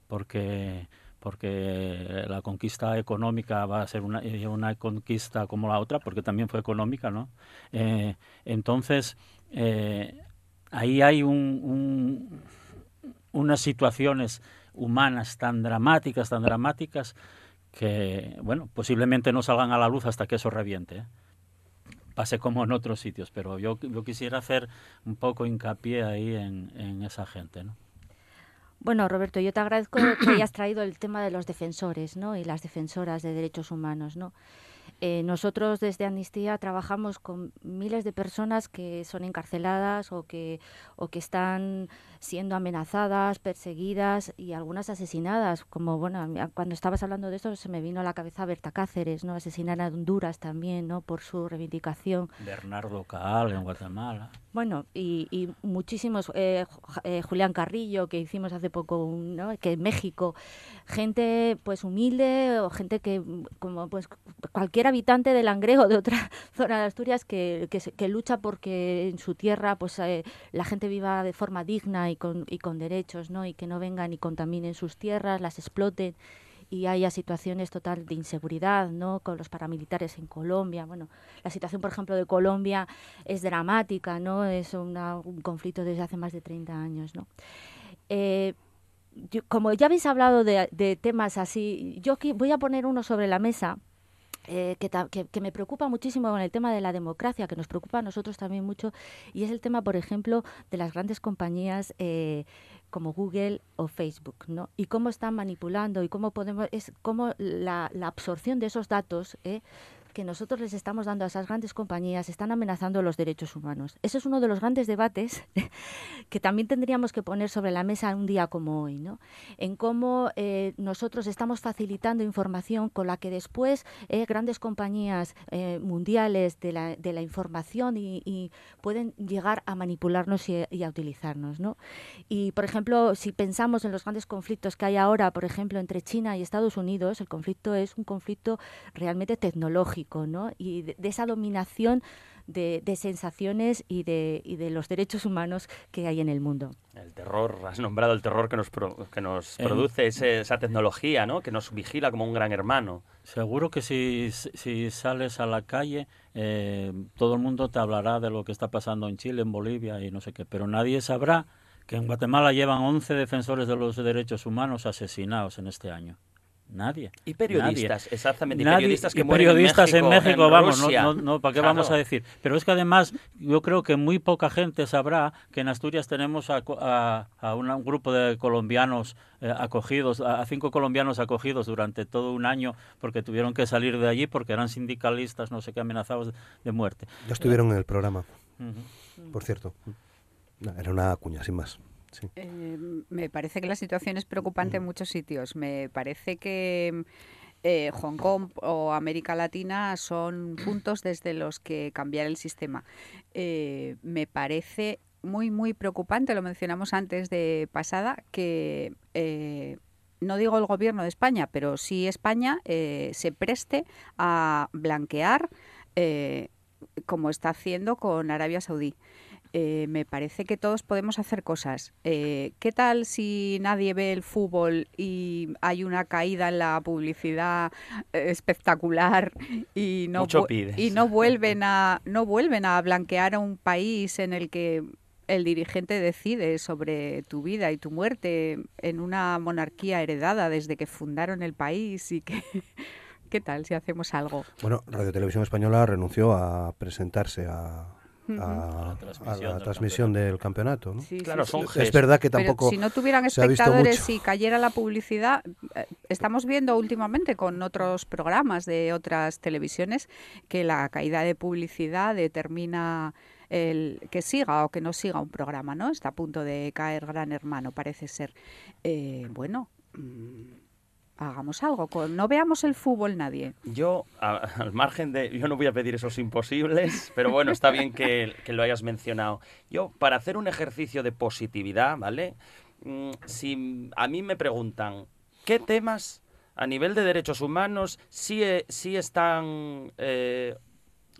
porque porque la conquista económica va a ser una, eh, una conquista como la otra, porque también fue económica, ¿no? Eh, entonces, eh, ahí hay un, unas situaciones humanas tan dramáticas, tan dramáticas, que, bueno, posiblemente no salgan a la luz hasta que eso reviente. Pase como en otros sitios, pero yo, yo quisiera hacer un poco hincapié ahí en, en esa gente, ¿no? Bueno, Roberto, yo te agradezco que hayas traído el tema de los defensores ¿no? y las defensoras de derechos humanos. ¿no? Eh, nosotros desde Amnistía trabajamos con miles de personas que son encarceladas o que, o que están siendo amenazadas, perseguidas y algunas asesinadas. Como bueno, cuando estabas hablando de esto se me vino a la cabeza Berta Cáceres, ¿no? Asesinada en Honduras también, ¿no? Por su reivindicación. Bernardo Caal en Guatemala. Bueno, y, muchísimos, eh, eh, Julián Carrillo, que hicimos hace poco, ¿no? que en México, gente pues humilde o gente que, como pues cualquier habitante de Langreo, de otra zona de Asturias, que, que, lucha porque en su tierra pues eh, la gente viva de forma digna y con, y con derechos, ¿no? y que no vengan y contaminen sus tierras, las exploten y haya situaciones total de inseguridad, ¿no? Con los paramilitares en Colombia. Bueno, la situación, por ejemplo, de Colombia es dramática, ¿no? Es un conflicto desde hace más de 30 años, ¿no? Eh, como ya habéis hablado de, temas así, yo voy a poner uno sobre la mesa eh, que, que, me preocupa muchísimo con el tema de la democracia, que nos preocupa a nosotros también mucho, y es el tema, por ejemplo, de las grandes compañías eh, como Google o Facebook, ¿no? Y cómo están manipulando y cómo podemos es cómo la, la absorción de esos datos ¿eh? Que nosotros les estamos dando a esas grandes compañías están amenazando los derechos humanos. Ese es uno de los grandes debates que también tendríamos que poner sobre la mesa un día como hoy, ¿no? En cómo eh, nosotros estamos facilitando información con la que después eh, grandes compañías eh, mundiales de la, de la información y, pueden llegar a manipularnos y, y, a utilizarnos, ¿no? Y, por ejemplo, si pensamos en los grandes conflictos que hay ahora, por ejemplo, entre China y Estados Unidos, el conflicto es un conflicto realmente tecnológico y de, esa dominación de, sensaciones y de, de, los derechos humanos que hay en el mundo. El terror, has nombrado el terror que nos, que nos produce esa tecnología, ¿no? que nos vigila como un gran hermano. Seguro que si, si sales a la calle, eh, todo el mundo te hablará de lo que está pasando en Chile, en Bolivia y no sé qué, pero nadie sabrá que en Guatemala llevan 11 defensores de los derechos humanos asesinados en este año. Nadie. Y periodistas, exactamente. Y periodistas que periodistas en México, vamos, no, no, ¿para qué vamos a decir? Pero es que además yo creo que muy poca gente sabrá que en Asturias tenemos a, a, un grupo de colombianos eh, acogidos, a, cinco colombianos acogidos durante todo un año porque tuvieron que salir de allí porque eran sindicalistas, no sé qué, amenazados de muerte. Ya estuvieron en el programa, por cierto. era una cuña, sin más. Eh, me parece que la situación es preocupante en muchos sitios. Me parece que eh, Hong Kong o América Latina son puntos desde los que cambiar el sistema. Eh, me parece muy, muy preocupante, lo mencionamos antes de pasada, que no digo el gobierno de España, pero sí España se preste a blanquear como está haciendo con Arabia Saudí. Eh, me parece que todos podemos hacer cosas. Eh, ¿Qué tal si nadie ve el fútbol y hay una caída en la publicidad eh, espectacular y no, y no vuelven a no vuelven a blanquear a un país en el que el dirigente decide sobre tu vida y tu muerte en una monarquía heredada desde que fundaron el país y que ¿Qué tal si hacemos algo? Bueno, Radio Televisión Española renunció a presentarse a. a, A la transmisión del campeonato. ¿no? Sí, Claro, sí, son sí. Es gestos. verdad que Pero tampoco si no tuvieran espectadores y cayera la publicidad, eh, estamos viendo últimamente con otros programas de otras televisiones que la caída de publicidad determina el que siga o que no siga un programa, ¿no? Está a punto de caer Gran Hermano, parece ser. Eh, bueno, mm, hagamos algo. No veamos el fútbol nadie. Yo, al margen de... Yo no voy a pedir esos imposibles, pero bueno, está bien que, que lo hayas mencionado. Yo, para hacer un ejercicio de positividad, ¿vale? Mm, Si a mí me preguntan, ¿qué temas a nivel de derechos humanos sí, eh, sí están eh,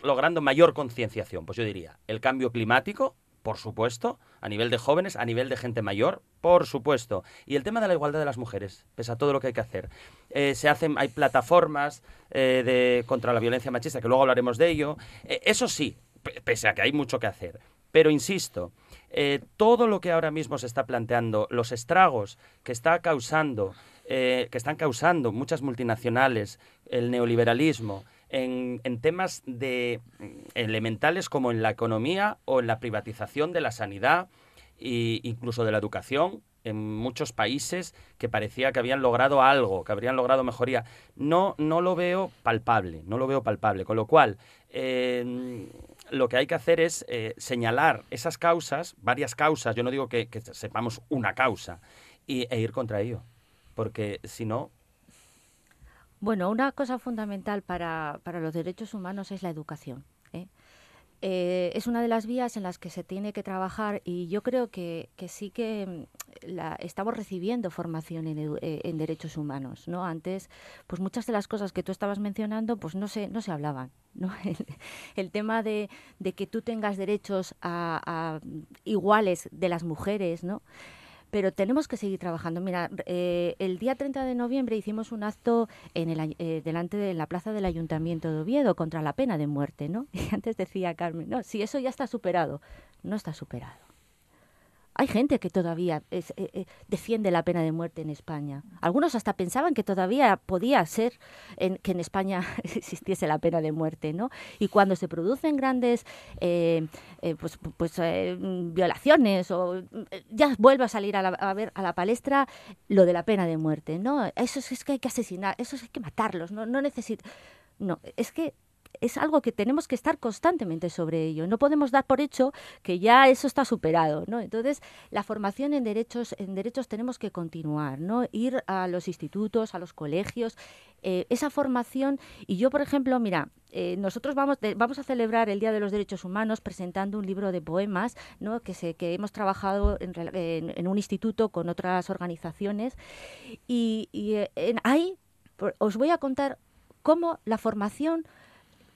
logrando mayor concienciación? Pues yo diría, el cambio climático, por supuesto, a nivel de jóvenes, a nivel de gente mayor, por supuesto. Y el tema de la igualdad de las mujeres, pese a todo lo que hay que hacer. Eh, se hacen, hay plataformas eh, de, contra la violencia machista, que luego hablaremos de ello. Eh, eso sí, pe- pese a que hay mucho que hacer. Pero insisto, todo lo que ahora mismo se está planteando, los estragos que está causando, que están causando muchas multinacionales, el neoliberalismo, en, en temas de mm, elementales como en la economía o en la privatización de la sanidad e incluso de la educación en muchos países que parecía que habían logrado algo, que habrían logrado mejoría. No, no lo veo palpable, no lo veo palpable. Con lo cual, eh, lo que hay que hacer es eh, señalar esas causas, varias causas, yo no digo que, que sepamos una causa, y, e ir contra ello. Porque si no, Bueno, una cosa fundamental para, para los derechos humanos es la educación. ¿eh? Eh, es una de las vías en las que se tiene que trabajar y yo creo que, que sí que mm, la, estamos recibiendo formación eh, en derechos humanos. ¿no? Antes, pues muchas de las cosas que tú estabas mencionando pues no se, no se hablaban. ¿no? El, tema de, de que tú tengas derechos a iguales de las mujeres, ¿no? Pero tenemos que seguir trabajando. Mira, eh, el día 30 de noviembre hicimos un acto en el, eh, delante de la plaza del Ayuntamiento de Oviedo contra la pena de muerte, ¿no? Y antes decía Carmen, no, si eso ya está superado, no está superado. Hay gente que todavía es- eh, eh, defiende la pena de muerte en España. Algunos hasta pensaban que todavía podía ser en- que en España existiese la pena de muerte, ¿no? Y cuando se producen grandes eh, eh, pues, pues eh, mm, violaciones o eh, ya vuelve a salir a, la, a ver a la palestra lo de la pena de muerte, ¿no? Eso es, es que hay que asesinar, eso es, hay que matarlos, no, no necesita, no, es que es algo que tenemos que estar constantemente sobre ello. No podemos dar por hecho que ya eso está superado, ¿no? Entonces, la formación en derechos, en derechos tenemos que continuar, ¿no? Ir a los institutos, a los colegios, eh, esa formación. Y yo, por ejemplo, mira, eh, nosotros vamos, vamos a celebrar el Día de los Derechos Humanos presentando un libro de poemas, ¿no? Que, se, que hemos trabajado en, un instituto con otras organizaciones. Y, eh, ahí os voy a contar cómo la formación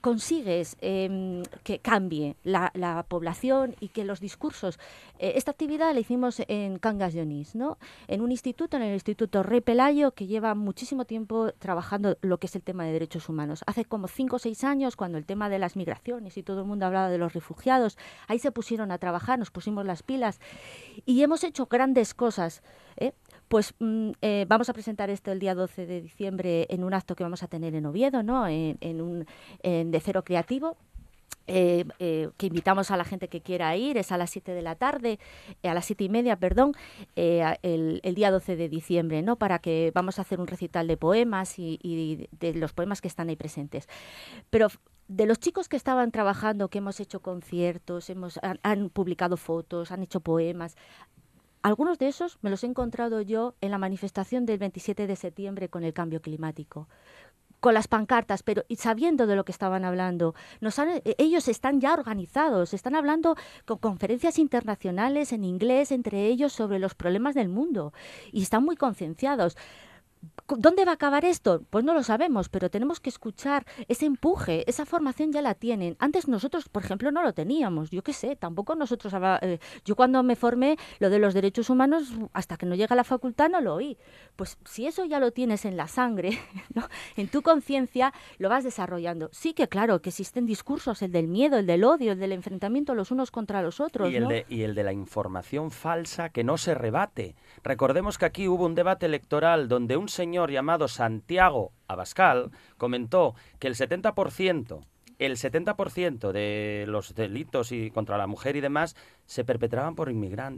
consigues em, que cambie la, la población y que los discursos. eh, esta actividad la hicimos en Cangas de Onís, ¿no? En un instituto, en el Instituto Rey Pelayo, que lleva muchísimo tiempo trabajando lo que es el tema de derechos humanos. Hace como cinco o seis años, cuando el tema de las migraciones y todo el mundo hablaba de los refugiados, ahí se pusieron a trabajar, nos pusimos las pilas y hemos hecho grandes cosas. ¿eh? Pues mm, eh, vamos a presentar esto el día 12 de diciembre en un acto que vamos a tener en Oviedo, ¿no? En, en un en de cero creativo. eh, eh, que invitamos a la gente que quiera ir, es a las 7 de la tarde, a las siete y media, perdón, el, día 12 de diciembre, ¿no? Para que vamos a hacer un recital de poemas y, de los poemas que están ahí presentes. Pero de los chicos que estaban trabajando, que hemos hecho conciertos, hemos, han publicado fotos, han hecho poemas, algunos de esos me los he encontrado yo en la manifestación del 27 de septiembre con el cambio climático con las pancartas, pero y sabiendo de lo que estaban hablando. Eh, ellos están ya organizados, están hablando con conferencias internacionales en inglés entre ellos sobre los problemas del mundo y están muy concienciados. ¿Dónde va a acabar esto? Pues no lo sabemos, pero tenemos que escuchar ese empuje, esa formación ya la tienen. Antes nosotros, por ejemplo, no lo teníamos. Yo qué sé, tampoco nosotros. eh, yo cuando me formé, lo de los derechos humanos, hasta que no llega a la facultad no lo oí. Pues si eso ya lo tienes en la sangre, ¿no? en tu conciencia, lo vas desarrollando. Sí que claro, que existen discursos, el del miedo, el del odio, el del enfrentamiento los unos contra los otros. Y el, ¿no? de, y el de la información falsa que no se rebate. Recordemos que aquí hubo un debate electoral donde un un señor llamado Santiago Abascal comentó que el 70% el 70% de los delitos y contra la mujer y demás se perpetraban por,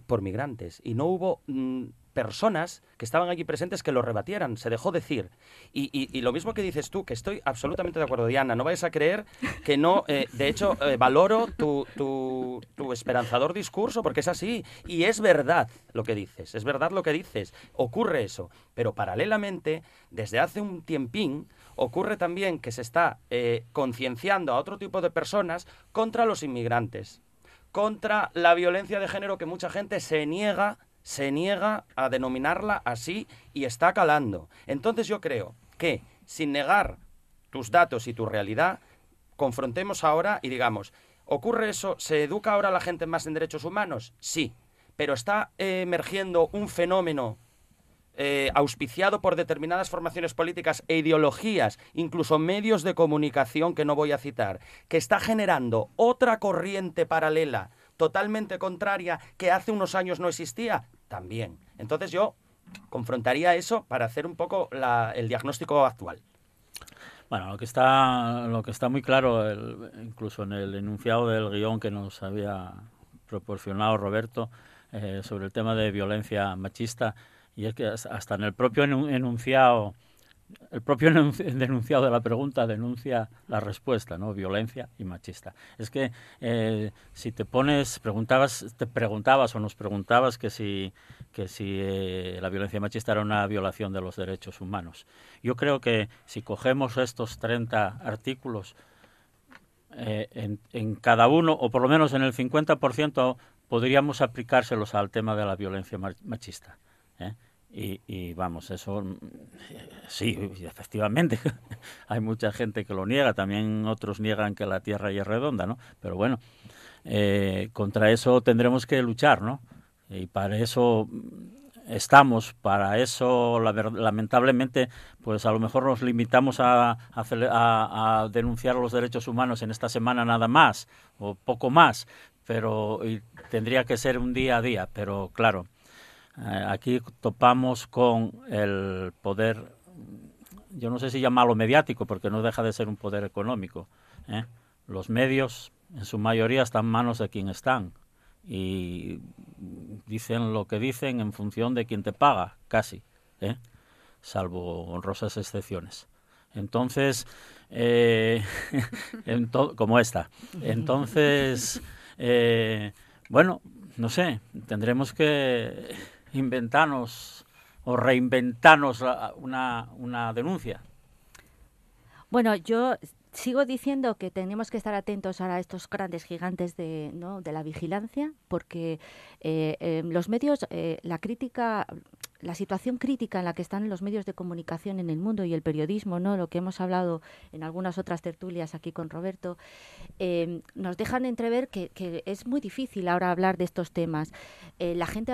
por migrantes y no hubo mm, personas que estaban allí presentes que lo rebatieran, se dejó decir. Y, y, lo mismo que dices tú, que estoy absolutamente de acuerdo, Diana, no vayas a creer que no, eh, de hecho, eh, valoro tu, tu, tu, esperanzador discurso porque es así. Y es verdad lo que dices, es verdad lo que dices, ocurre eso. Pero paralelamente, desde hace un tiempín, ocurre también que se está eh, concienciando a otro tipo de personas contra los inmigrantes, contra la violencia de género que mucha gente se niega, se niega a denominarla así y está calando. Entonces yo creo que sin negar tus datos y tu realidad, confrontemos ahora y digamos, ¿ocurre eso? ¿Se educa ahora la gente más en derechos humanos? Sí, pero está emergiendo un fenómeno eh, auspiciado por determinadas formaciones políticas e ideologías, incluso medios de comunicación que no voy a citar, que está generando otra corriente paralela totalmente contraria que hace unos años no existía, también. Entonces yo confrontaría eso para hacer un poco el diagnóstico actual. Bueno, lo que está, lo que está muy claro, incluso en el enunciado del guion que nos había proporcionado Roberto eh, sobre el tema de violencia machista, y es que hasta en el propio enunciado, el propio denunciado de la pregunta denuncia la respuesta, ¿no? Violencia y machista. Es que eh, si te pones, preguntabas, te preguntabas o nos preguntabas que si, que si eh, la violencia machista era una violación de los derechos humanos. Yo creo que si cogemos estos 30 artículos, eh, en, en, cada uno, o por lo menos en el 50%, podríamos aplicárselos al tema de la violencia machista. ¿eh? Y, vamos, eso sí, efectivamente, hay mucha gente que lo niega, también otros niegan que la Tierra ya es redonda, ¿no? Pero bueno, eh, contra eso tendremos que luchar, ¿no? Y para eso estamos, para eso lamentablemente, pues a lo mejor nos limitamos a, a, denunciar los derechos humanos en esta semana nada más, o poco más, pero tendría que ser un día a día, pero claro aquí topamos con el poder, yo no sé si llamarlo mediático, porque no deja de ser un poder económico. ¿eh? Los medios, en su mayoría, están en manos de quien están y dicen lo que dicen en función de quien te paga, casi, ¿eh? salvo honrosas excepciones. Entonces, como esta. Entonces, bueno, no sé, tendremos que inventarnos o reinventarnos una, una denuncia. Bueno, yo sigo diciendo que tenemos que estar atentos a estos grandes gigantes de, ¿no? de la vigilancia, porque eh, eh, los medios, eh, la crítica, la situación crítica en la que están los medios de comunicación en el mundo y el periodismo, ¿no? lo que hemos hablado en algunas otras tertulias aquí con Roberto, nos dejan entrever que, es muy difícil ahora hablar de estos temas. la gente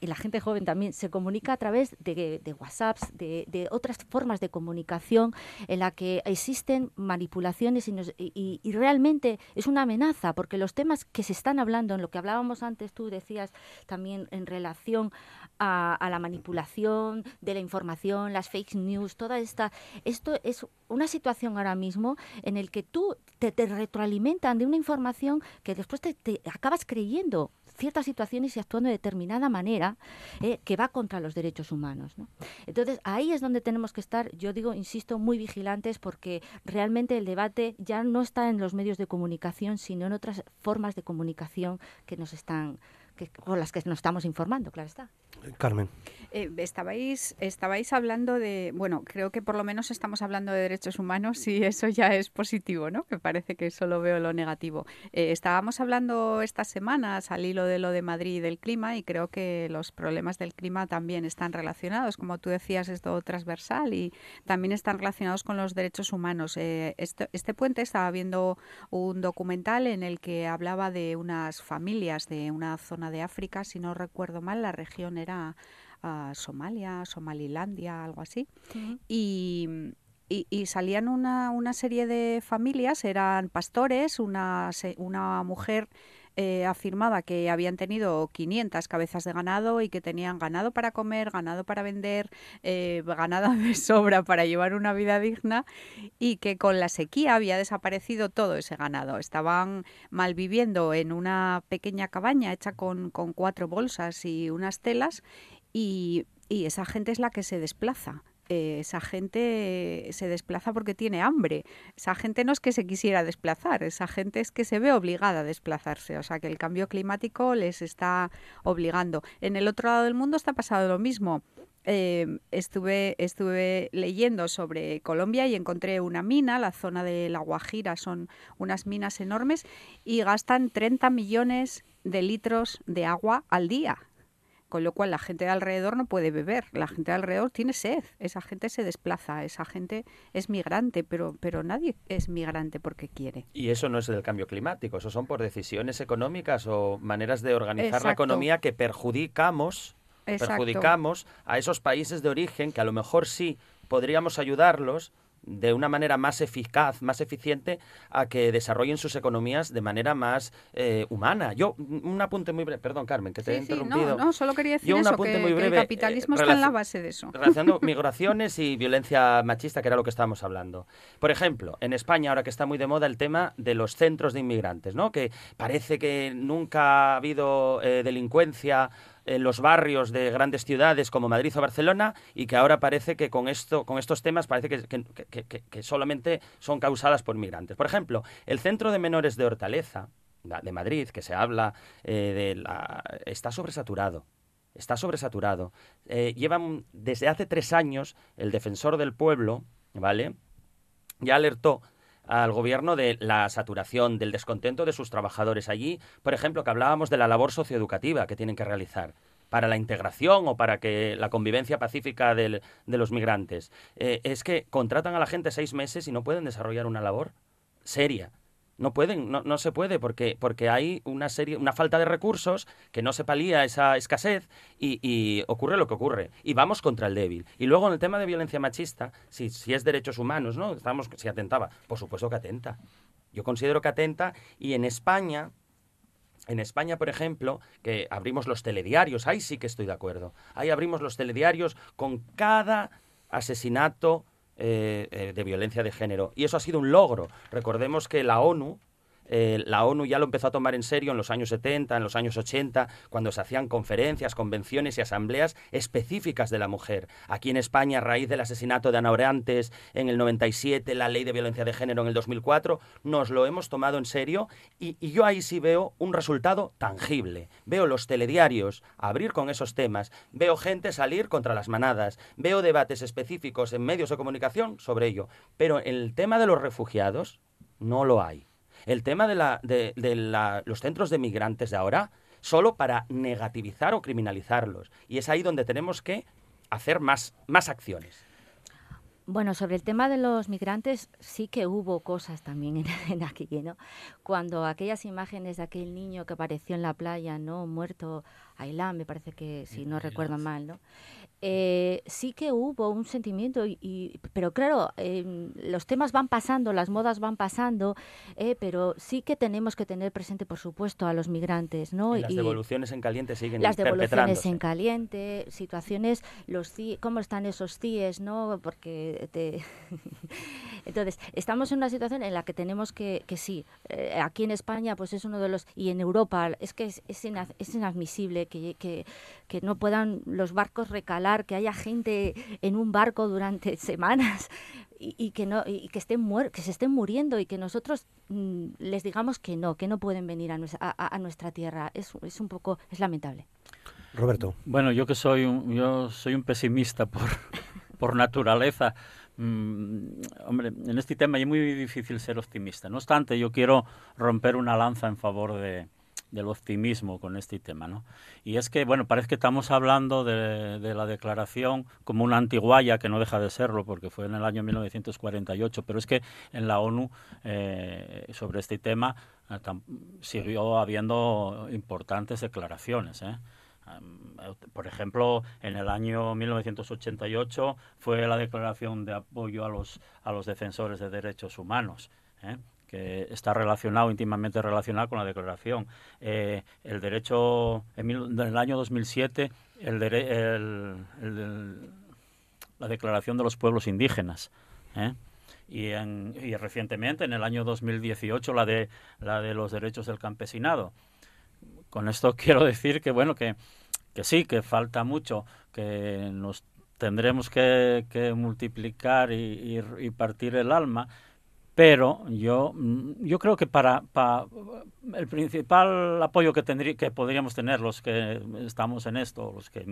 y la gente joven también se comunica a través de, de WhatsApps, de, otras formas de comunicación en la que existen manipulaciones y, y, realmente es una amenaza porque los temas que se están hablando, en lo que hablábamos antes, tú decías también en relación a, la manipulación de la información, las fake news, toda esta, esto es una situación ahora mismo en el que tú te, retroalimentan de una información que después te, te acabas creyendo ciertas situaciones y actuando de determinada manera eh, que va contra los derechos humanos. Entonces, ahí es donde tenemos que estar, yo digo, insisto, muy vigilantes porque realmente el debate ya no está en los medios de comunicación, sino en otras formas de comunicación que nos están con las que nos estamos informando, claro está. Carmen. Eh, estabais, estabais hablando de, bueno, creo que por lo menos estamos hablando de derechos humanos y eso ya es positivo, ¿no? Que parece que solo veo lo negativo. Eh, estábamos hablando estas semanas al hilo de lo de Madrid y del clima y creo que los problemas del clima también están relacionados, como tú decías, es todo transversal y también están relacionados con los derechos humanos. Eh, este, este puente estaba viendo un documental en el que hablaba de unas familias de una zona de África, si no recuerdo mal, la región era uh, Somalia, Somalilandia, algo así. y, y, salían una, una, serie de familias, eran pastores, una, una mujer eh, afirmaba que habían tenido 500 cabezas de ganado y que tenían ganado para comer, ganado para vender, eh, ganado de sobra para llevar una vida digna y que con la sequía había desaparecido todo ese ganado. Estaban malviviendo en una pequeña cabaña hecha con, con cuatro bolsas y unas telas y, y esa gente es la que se desplaza. Eh, esa gente se desplaza porque tiene hambre. Esa gente no es que se quisiera desplazar, esa gente es que se ve obligada a desplazarse. O sea que el cambio climático les está obligando. En el otro lado del mundo está pasando lo mismo. Eh, estuve, estuve leyendo sobre Colombia y encontré una mina, la zona de La Guajira son unas minas enormes y gastan 30 millones de litros de agua al día con lo cual la gente de alrededor no puede beber, la gente de alrededor tiene sed, esa gente se desplaza, esa gente es migrante, pero, pero nadie es migrante porque quiere. Y eso no es del cambio climático, eso son por decisiones económicas o maneras de organizar la economía que perjudicamos, perjudicamos a esos países de origen que a lo mejor sí podríamos ayudarlos, de una manera más eficaz, más eficiente, a que desarrollen sus economías de manera más eh, humana. Yo, un apunte muy breve, perdón Carmen, que te he interrumpido. No, no, solo quería decir eso, que, el capitalismo está en la base de eso. Relacionando migraciones y violencia machista, que era lo que estábamos hablando. Por ejemplo, en España, ahora que está muy de moda el tema de los centros de inmigrantes, ¿no? que parece que nunca ha habido eh, delincuencia en los barrios de grandes ciudades como Madrid o Barcelona y que ahora parece que con, esto, con estos temas parece que, solamente son causadas por migrantes. Por ejemplo, el Centro de Menores de Hortaleza de Madrid, que se habla eh, de la... está sobresaturado. Está sobresaturado. Eh, llevan desde hace tres años el defensor del pueblo, ¿vale? Ya alertó al gobierno de la saturación, del descontento de sus trabajadores allí, por ejemplo, que hablábamos de la labor socioeducativa que tienen que realizar para la integración o para que la convivencia pacífica de los migrantes. Eh, es que contratan a la gente seis meses y no pueden desarrollar una labor seria. No pueden, no, no, se puede porque, porque hay una serie, una falta de recursos que no se palía esa escasez y, ocurre lo que ocurre. Y vamos contra el débil. Y luego en el tema de violencia machista, si, si es derechos humanos, ¿no? Estamos, si atentaba, por supuesto que atenta. Yo considero que atenta y en España, en España, por ejemplo, que abrimos los telediarios, ahí sí que estoy de acuerdo. Ahí abrimos los telediarios con cada asesinato eh, eh, de violencia de género. Y eso ha sido un logro. Recordemos que la ONU, eh, la ONU ya lo empezó a tomar en serio en los años 70, en los años 80, cuando se hacían conferencias, convenciones y asambleas específicas de la mujer. Aquí en España, a raíz del asesinato de Ana Orantes en el 97, la ley de violencia de género en el 2004, nos lo hemos tomado en serio y, y yo ahí sí veo un resultado tangible. Veo los telediarios abrir con esos temas, veo gente salir contra las manadas, veo debates específicos en medios de comunicación sobre ello, pero el tema de los refugiados no lo hay el tema de, la, de, los centros de migrantes de ahora solo para negativizar o criminalizarlos. Y es ahí donde tenemos que hacer más, más acciones. Bueno, sobre el tema de los migrantes sí que hubo cosas también en, en aquí, ¿no? Cuando aquellas imágenes de aquel niño que apareció en la playa, ¿no? Muerto, Ailán, me parece que, si no recuerdo mal, ¿no? Eh, sí que hubo un sentimiento, y, pero claro, em, los temas van pasando, las modas van pasando, eh, pero sí que tenemos que tener presente, por supuesto, a los migrantes, ¿no? Y las devoluciones en caliente siguen Las devoluciones en caliente, situaciones, los cómo están esos CIES, ¿no? Porque te... Entonces, estamos en una situación en la que tenemos que, que sí, eh, aquí en España, pues es uno de los, y en Europa, es que es, es, inadmisible que, que, que no puedan los barcos recalar que haya gente en un barco durante semanas y, que no y que estén que se estén muriendo y que nosotros mm, les digamos que no, que no pueden venir a, a, nuestra tierra. Es, es un poco es lamentable. Roberto. Bueno, yo que soy un, yo soy un pesimista por, por naturaleza. Mm, hombre, en este tema es muy difícil ser optimista. No obstante, yo quiero romper una lanza en favor de, del optimismo con este tema, ¿no? Y es que, bueno, parece que estamos hablando de, la declaración como una antiguaya, que no deja de serlo, porque fue en el año 1948, pero es que en la ONU eh, sobre este tema eh, siguió habiendo importantes declaraciones, ¿eh? Por ejemplo, en el año 1988 fue la declaración de apoyo a los, a los defensores de derechos humanos, que está relacionado, íntimamente relacionado con la declaración. Eh, el derecho, en, el año 2007, el, el, la declaración de los pueblos indígenas. ¿eh? Y, en, y, recientemente, en el año 2018, la de, la de los derechos del campesinado. Con esto quiero decir que, bueno, que, que sí, que falta mucho, que nos tendremos que, multiplicar y, partir el alma, pero yo, mm, yo creo que para, el principal apoyo que, tendría, que podríamos tener los que estamos en esto, los que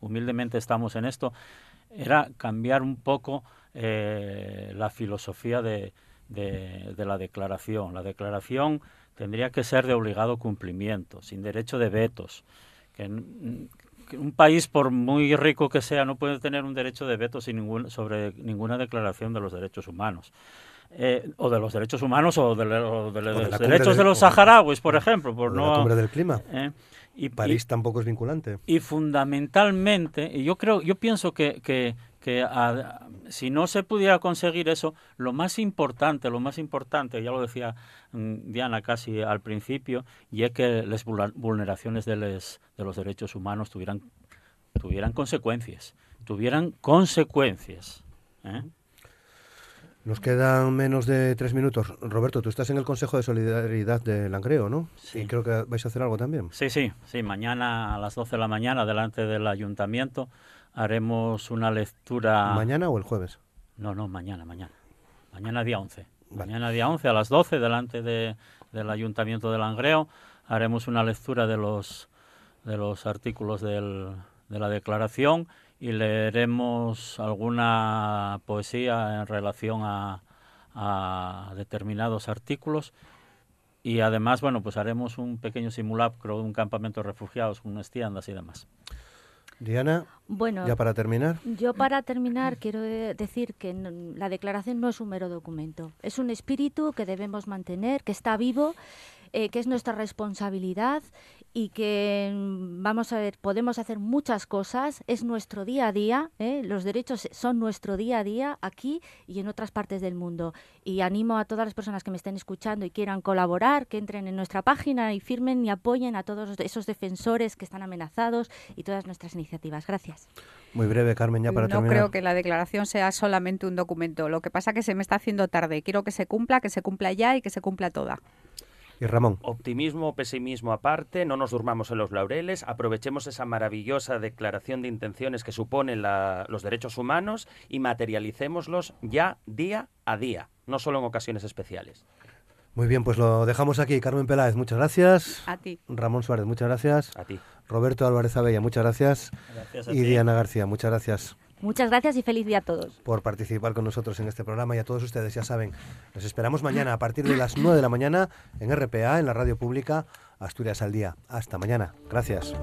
humildemente estamos en esto, era cambiar un poco eh, la filosofía de, de, la declaración. La declaración tendría que ser de obligado cumplimiento, sin derecho de vetos. Que, un país, por muy rico que sea, no puede tener un derecho de veto sin ningún, sobre ninguna declaración de los derechos humanos. Eh, o de los derechos humanos o de, los derechos de, los saharauis, por ejemplo. Por no, la cumbre del clima. Eh, y París tampoco es vinculante. Y fundamentalmente, y yo creo, yo pienso que, que, si no se pudiera conseguir eso, lo más importante, lo más importante, ya lo decía mm, Diana casi al principio, y es que las vulneraciones de, de los derechos humanos tuvieran, tuvieran consecuencias, tuvieran consecuencias. ¿eh? Nos quedan menos de tres minutos. Roberto, tú estás en el Consejo de Solidaridad de Langreo, ¿no? Sí. Y creo que vais a hacer algo también. Sí, sí, sí. Mañana a las 12 de la mañana, delante del ayuntamiento, haremos una lectura... ¿Mañana o el jueves? No, no, mañana, mañana. Mañana día 11. Mañana día 11 a las 12, delante de, del ayuntamiento de Langreo, haremos una lectura de los, de los artículos del, de la declaración y leeremos alguna poesía en relación a, determinados artículos y además, bueno, pues haremos un pequeño simulacro de un campamento de refugiados con unas tiendas y demás. Diana, bueno, ya para terminar. Yo para terminar quiero decir que la declaración no es un mero documento, es un espíritu que debemos mantener, que está vivo, eh, que es nuestra responsabilidad y que mm, vamos a ver, podemos hacer muchas cosas, es nuestro día a día, ¿eh? los derechos son nuestro día a día aquí y en otras partes del mundo. Y animo a todas las personas que me estén escuchando y quieran colaborar, que entren en nuestra página y firmen y apoyen a todos esos defensores que están amenazados y todas nuestras iniciativas. Gracias. Muy breve, Carmen, ya para no terminar. No creo que la declaración sea solamente un documento. Lo que pasa es que se me está haciendo tarde. Quiero que se cumpla, que se cumpla ya y que se cumpla toda. Y Ramón. Optimismo, pesimismo aparte, no nos durmamos en los laureles, aprovechemos esa maravillosa declaración de intenciones que suponen los derechos humanos y materialicémoslos ya día a día, no solo en ocasiones especiales. Muy bien, pues lo dejamos aquí. Carmen Peláez, muchas gracias. A ti. Ramón Suárez, muchas gracias. A ti. Roberto Álvarez Abella, muchas gracias. gracias y Diana García, muchas gracias. Muchas gracias y feliz día a todos. Por participar con nosotros en este programa y a todos ustedes, ya saben, nos esperamos mañana a partir de las 9 de la mañana en RPA, en la radio pública Asturias al Día. Hasta mañana. Gracias.